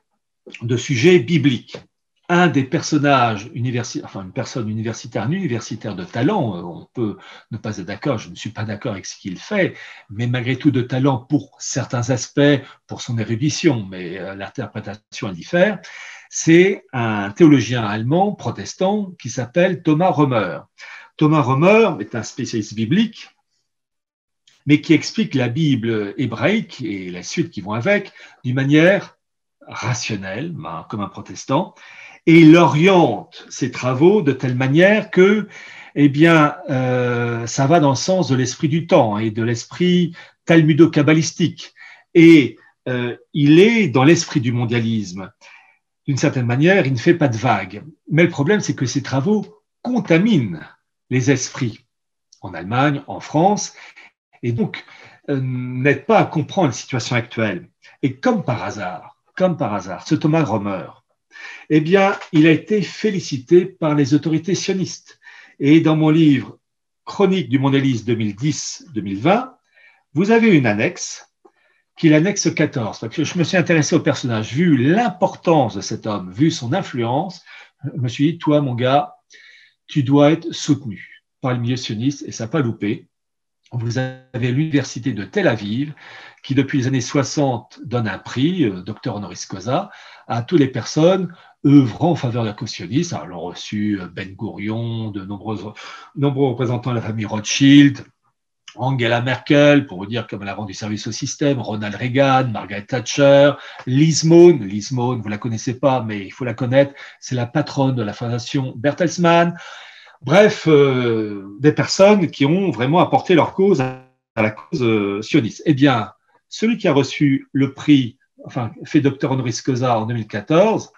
de sujets bibliques un des personnages universitaires, enfin une personne universitaire, un universitaire de talent, euh, on peut ne pas être d'accord, je ne suis pas d'accord avec ce qu'il fait, mais malgré tout de talent pour certains aspects, pour son érudition, mais euh, l'interprétation diffère, c'est un théologien allemand protestant qui s'appelle Thomas Romer. Thomas Romer est un spécialiste biblique, mais qui explique la Bible hébraïque et la suite qui vont avec d'une manière rationnelle, ben, comme un protestant, et il oriente ses travaux de telle manière que, eh bien, euh, ça va dans le sens de l'esprit du temps et de l'esprit talmudo-kabbalistique. Et euh, il est dans l'esprit du mondialisme. D'une certaine manière, il ne fait pas de vagues. Mais le problème, c'est que ses travaux contaminent les esprits en Allemagne, en France, et donc euh, n'aident pas à comprendre la situation actuelle. Et comme par hasard, comme par hasard, ce Thomas Romer, eh bien, il a été félicité par les autorités sionistes. Et dans mon livre Chronique du mondialisme 2010-2020, vous avez une annexe qui est l'annexe 14. Parce que je me suis intéressé au personnage, vu l'importance de cet homme, vu son influence, je me suis dit, toi, mon gars, tu dois être soutenu par le milieu sioniste et ça n'a pas loupé. Vous avez l'université de Tel Aviv qui, depuis les années 60, donne un prix, euh, docteur honoris causa, à toutes les personnes œuvrant en faveur de la cautionnisme. Alors, l'ont reçu euh, Ben Gourion, de nombreux, représentants de la famille Rothschild, Angela Merkel, pour vous dire comme elle a rendu service au système, Ronald Reagan, Margaret Thatcher, Liz Mohn. Liz Mohn, vous la connaissez pas, mais il faut la connaître, c'est la patronne de la fondation Bertelsmann. Bref, euh, des personnes qui ont vraiment apporté leur cause à la cause euh, sioniste. Eh bien, celui qui a reçu le prix, enfin, fait docteur honoris causa en 2014,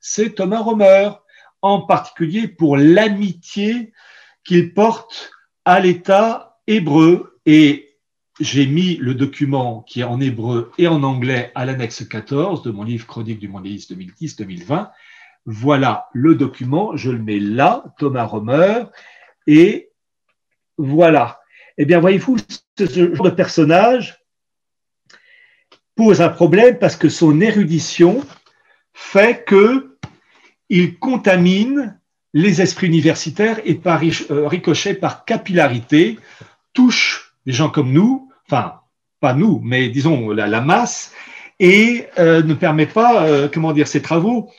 c'est Thomas Romer, en particulier pour l'amitié qu'il porte à l'État hébreu. Et j'ai mis le document qui est en hébreu et en anglais à l'annexe 14 de mon livre Chronique du mondialisme 2010-2020. Voilà le document, je le mets là, Thomas Romer, et voilà. Eh bien, voyez-vous, ce genre de personnage pose un problème parce que son érudition fait que il contamine les esprits universitaires et par euh, ricochet, par capillarité, touche des gens comme nous, enfin, pas nous, mais disons la, masse, et euh, ne permet pas, euh, comment dire, ses travaux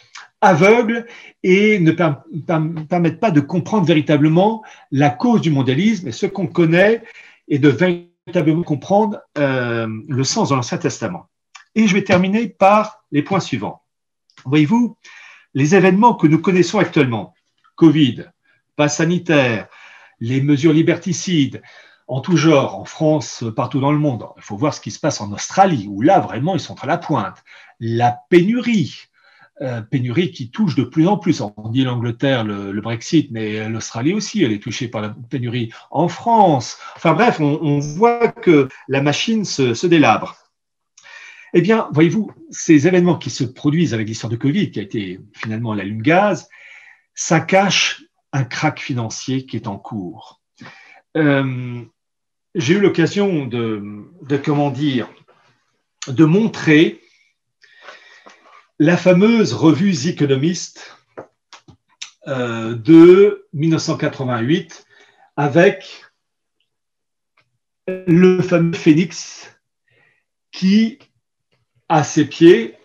aveugles et ne permettent pas de comprendre véritablement la cause du mondialisme et ce qu'on connaît et de véritablement comprendre euh, le sens de l'Ancien Testament. Et je vais terminer par les points suivants. Voyez-vous, les événements que nous connaissons actuellement, Covid, pas sanitaire, les mesures liberticides, en tout genre, en France, partout dans le monde. Il faut voir ce qui se passe en Australie, où là, vraiment, ils sont à la pointe. La pénurie, euh, pénurie qui touche de plus en plus. On dit l'Angleterre, le, Brexit, mais l'Australie aussi, elle est touchée par la pénurie. En France, enfin bref, on, voit que la machine se, délabre. Eh bien, voyez-vous, ces événements qui se produisent avec l'histoire de Covid, qui a été finalement la lune gaz, ça cache un crack financier qui est en cours. Euh, j'ai eu l'occasion de, comment dire, de montrer la fameuse revue The Economist euh, de 1988 avec le fameux phénix qui, à ses pieds,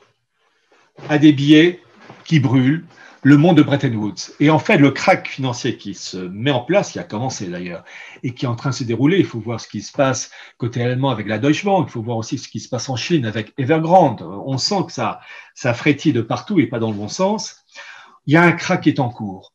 a des billets qui brûlent, le monde de Bretton Woods. Et en fait, le crack financier qui se met en place, qui a commencé d'ailleurs, et qui est en train de se dérouler, il faut voir ce qui se passe côté allemand avec la Deutsche Bank, il faut voir aussi ce qui se passe en Chine avec Evergrande. On sent que ça, ça frétille de partout et pas dans le bon sens. Il y a un crack qui est en cours.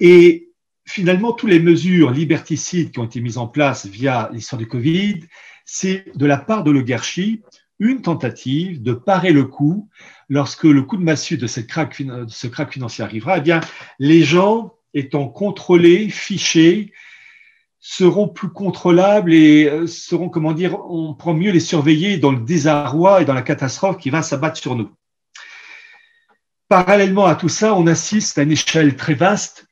Et finalement, toutes les mesures liberticides qui ont été mises en place via l'histoire du Covid, c'est de la part de l'oligarchie une tentative de parer le coup lorsque le coup de massue de, ce crack financier arrivera. Eh bien, les gens étant contrôlés, fichés, seront plus contrôlables et euh, seront, comment dire, on prend mieux les surveiller dans le désarroi et dans la catastrophe qui va s'abattre sur nous. Parallèlement à tout ça, on assiste à une échelle très vaste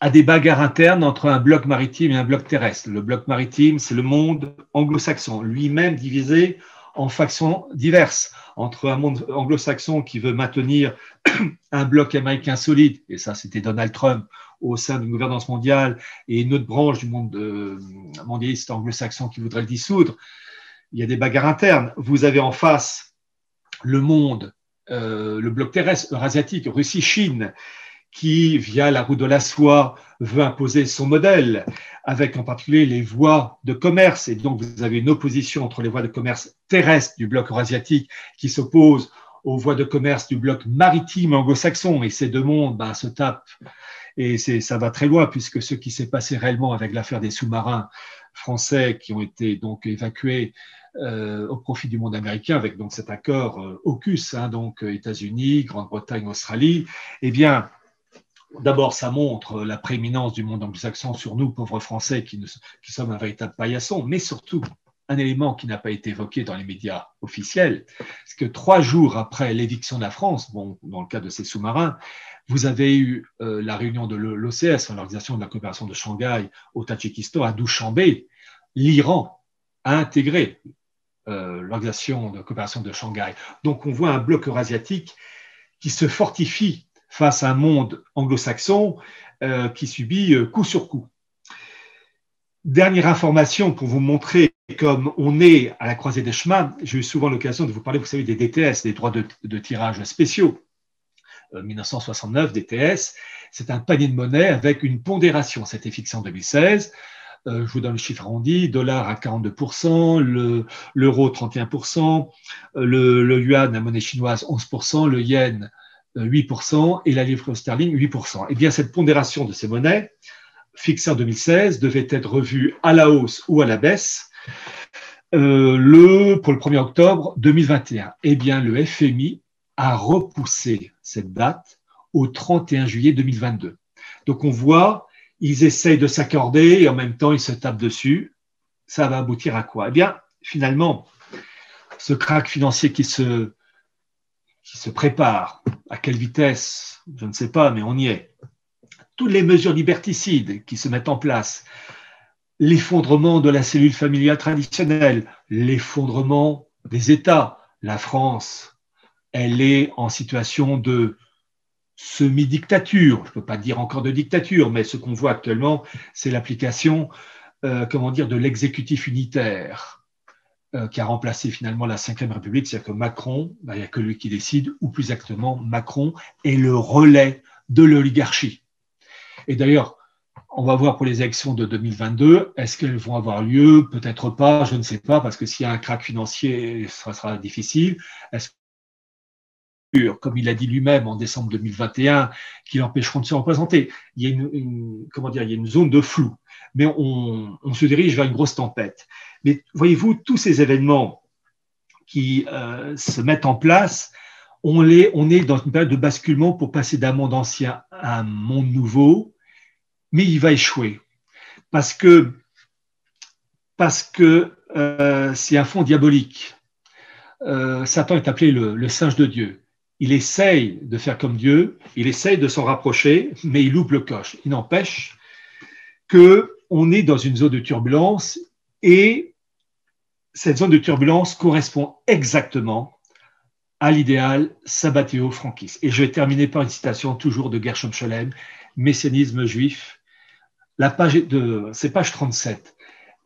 à des bagarres internes entre un bloc maritime et un bloc terrestre. Le bloc maritime, c'est le monde anglo-saxon, lui-même divisé en factions diverses, entre un monde anglo-saxon qui veut maintenir un bloc américain solide, et ça c'était Donald Trump au sein d'une gouvernance mondiale, et une autre branche du monde euh, mondialiste anglo-saxon qui voudrait le dissoudre. Il y a des bagarres internes. Vous avez en face le monde, euh, le bloc terrestre eurasiatique, Russie-Chine, qui, via la route de la soie, veut imposer son modèle, avec en particulier les voies de commerce. Et donc, vous avez une opposition entre les voies de commerce terrestres du bloc eurasiatique qui s'opposent aux voies de commerce du bloc maritime anglo-saxon. Et ces deux mondes ben, se tapent. Et ça va très loin, puisque ce qui s'est passé réellement avec l'affaire des sous-marins français qui ont été donc évacués euh, au profit du monde américain, avec donc cet accord euh, AUKUS, hein, donc États-Unis, Grande-Bretagne, Australie, eh bien, D'abord, ça montre la prééminence du monde anglo-saxon sur nous, pauvres Français, qui, sommes un véritable paillasson, mais surtout un élément qui n'a pas été évoqué dans les médias officiels, c'est que trois jours après l'éviction de la France, dans le cas de ces sous-marins, vous avez eu euh, la réunion de l'OCS, l'Organisation de la coopération de Shanghai, au Tadjikistan, à Dushanbe. L'Iran a intégré euh, l'Organisation de coopération de Shanghai. Donc on voit un bloc eurasiatique qui se fortifie face à un monde anglo-saxon euh, qui subit euh, coup sur coup. Dernière information pour vous montrer comme on est à la croisée des chemins. J'ai eu souvent l'occasion de vous parler, vous savez, des DTS, des droits de, tirage spéciaux. 1969, euh, DTS, c'est un panier de monnaie avec une pondération. C'était fixé en 2016. je vous donne le chiffre arrondi, dollar à 42%, l'euro 31%, le, le, yuan, la monnaie chinoise 11%, le yen 8% et la livre sterling 8%. Eh bien, cette pondération de ces monnaies, fixée en 2016, devait être revue à la hausse ou à la baisse euh, le, pour le 1er octobre 2021. Eh bien, le FMI a repoussé cette date au 31 juillet 2022. Donc, on voit, ils essayent de s'accorder et en même temps, ils se tapent dessus. Ça va aboutir à quoi? Eh bien, finalement, ce crack financier qui se qui se prépare. À quelle vitesse Je ne sais pas, mais on y est. Toutes les mesures liberticides qui se mettent en place, l'effondrement de la cellule familiale traditionnelle, l'effondrement des États. La France, elle est en situation de semi-dictature. Je ne peux pas dire encore de dictature, mais ce qu'on voit actuellement, c'est l'application, euh, comment dire, de l'exécutif unitaire qui a remplacé finalement la Ve République, c'est-à-dire que Macron, bah, il n'y a que lui qui décide, ou plus exactement, Macron est le relais de l'oligarchie. Et d'ailleurs, on va voir pour les élections de 2022, est-ce qu'elles vont avoir lieu? Peut-être pas, je ne sais pas, parce que s'il y a un crack financier, ça sera difficile. Est-ce comme il a dit lui-même en décembre 2021, qui l'empêcheront de se représenter? Il y a une, comment dire, il y a une zone de flou, mais on, se dirige vers une grosse tempête. Mais voyez-vous, tous ces événements qui euh, se mettent en place, on, est dans une période de basculement pour passer d'un monde ancien à un monde nouveau, mais il va échouer parce que parce que euh, c'est un fond diabolique. Euh, Satan est appelé le singe de Dieu il essaye de faire comme Dieu, il essaye de s'en rapprocher, mais il loupe le coche. Il n'empêche qu'on est dans une zone de turbulence et cette zone de turbulence correspond exactement à l'idéal sabbatéo-franquiste. Et je vais terminer par une citation toujours de Gershom Scholem, Messianisme juif. C'est page 37.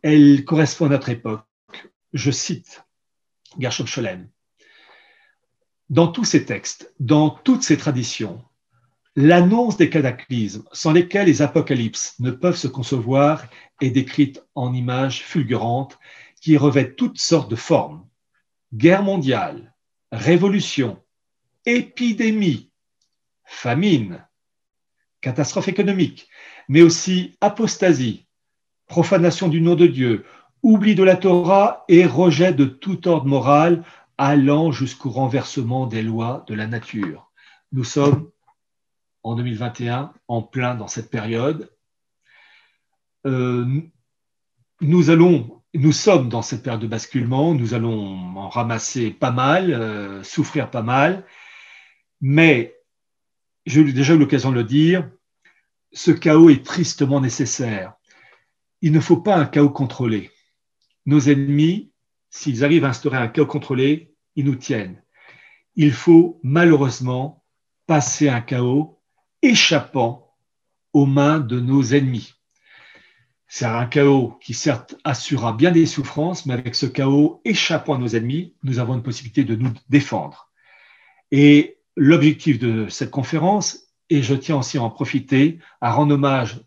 Elle correspond à notre époque. Je cite Gershom Scholem. Dans tous ces textes, dans toutes ces traditions, l'annonce des cataclysmes sans lesquels les apocalypses ne peuvent se concevoir est décrite en images fulgurantes qui revêtent toutes sortes de formes. Guerre mondiale, révolution, épidémie, famine, catastrophe économique, mais aussi apostasie, profanation du nom de Dieu, oubli de la Torah et rejet de tout ordre moral allant jusqu'au renversement des lois de la nature. Nous sommes en 2021 en plein dans cette période. Euh, nous allons, nous sommes dans cette période de basculement, nous allons en ramasser pas mal, euh, souffrir pas mal, mais j'ai déjà eu l'occasion de le dire, ce chaos est tristement nécessaire. Il ne faut pas un chaos contrôlé. Nos ennemis s'ils arrivent à instaurer un chaos contrôlé, ils nous tiennent. Il faut malheureusement passer un chaos échappant aux mains de nos ennemis. C'est un chaos qui certes assurera bien des souffrances, mais avec ce chaos échappant à nos ennemis, nous avons une possibilité de nous défendre. Et l'objectif de cette conférence, et je tiens aussi à en profiter, à rendre hommage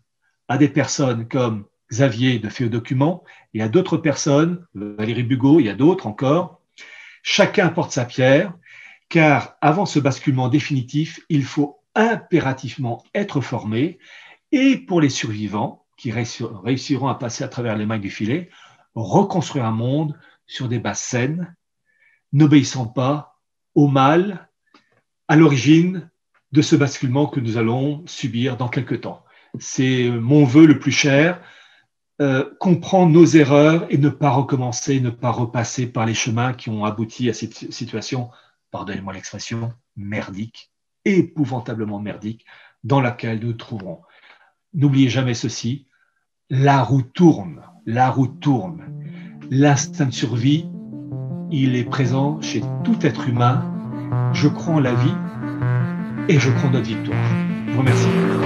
à des personnes comme Xavier de Fait Document, et à d'autres personnes, Valérie Bugot, il y a d'autres encore. Chacun porte sa pierre, car avant ce basculement définitif, il faut impérativement être formé, et pour les survivants, qui réussiront à passer à travers les mailles du filet, reconstruire un monde sur des bases saines, n'obéissant pas au mal à l'origine de ce basculement que nous allons subir dans quelque temps. C'est mon vœu le plus cher, euh, comprendre nos erreurs et ne pas recommencer, ne pas repasser par les chemins qui ont abouti à cette situation, pardonnez-moi l'expression, merdique, épouvantablement merdique, dans laquelle nous nous trouverons. N'oubliez jamais ceci, la roue tourne, la roue tourne. L'instinct de survie, il est présent chez tout être humain. Je crois en la vie et je crois en notre victoire. Je vous remercie.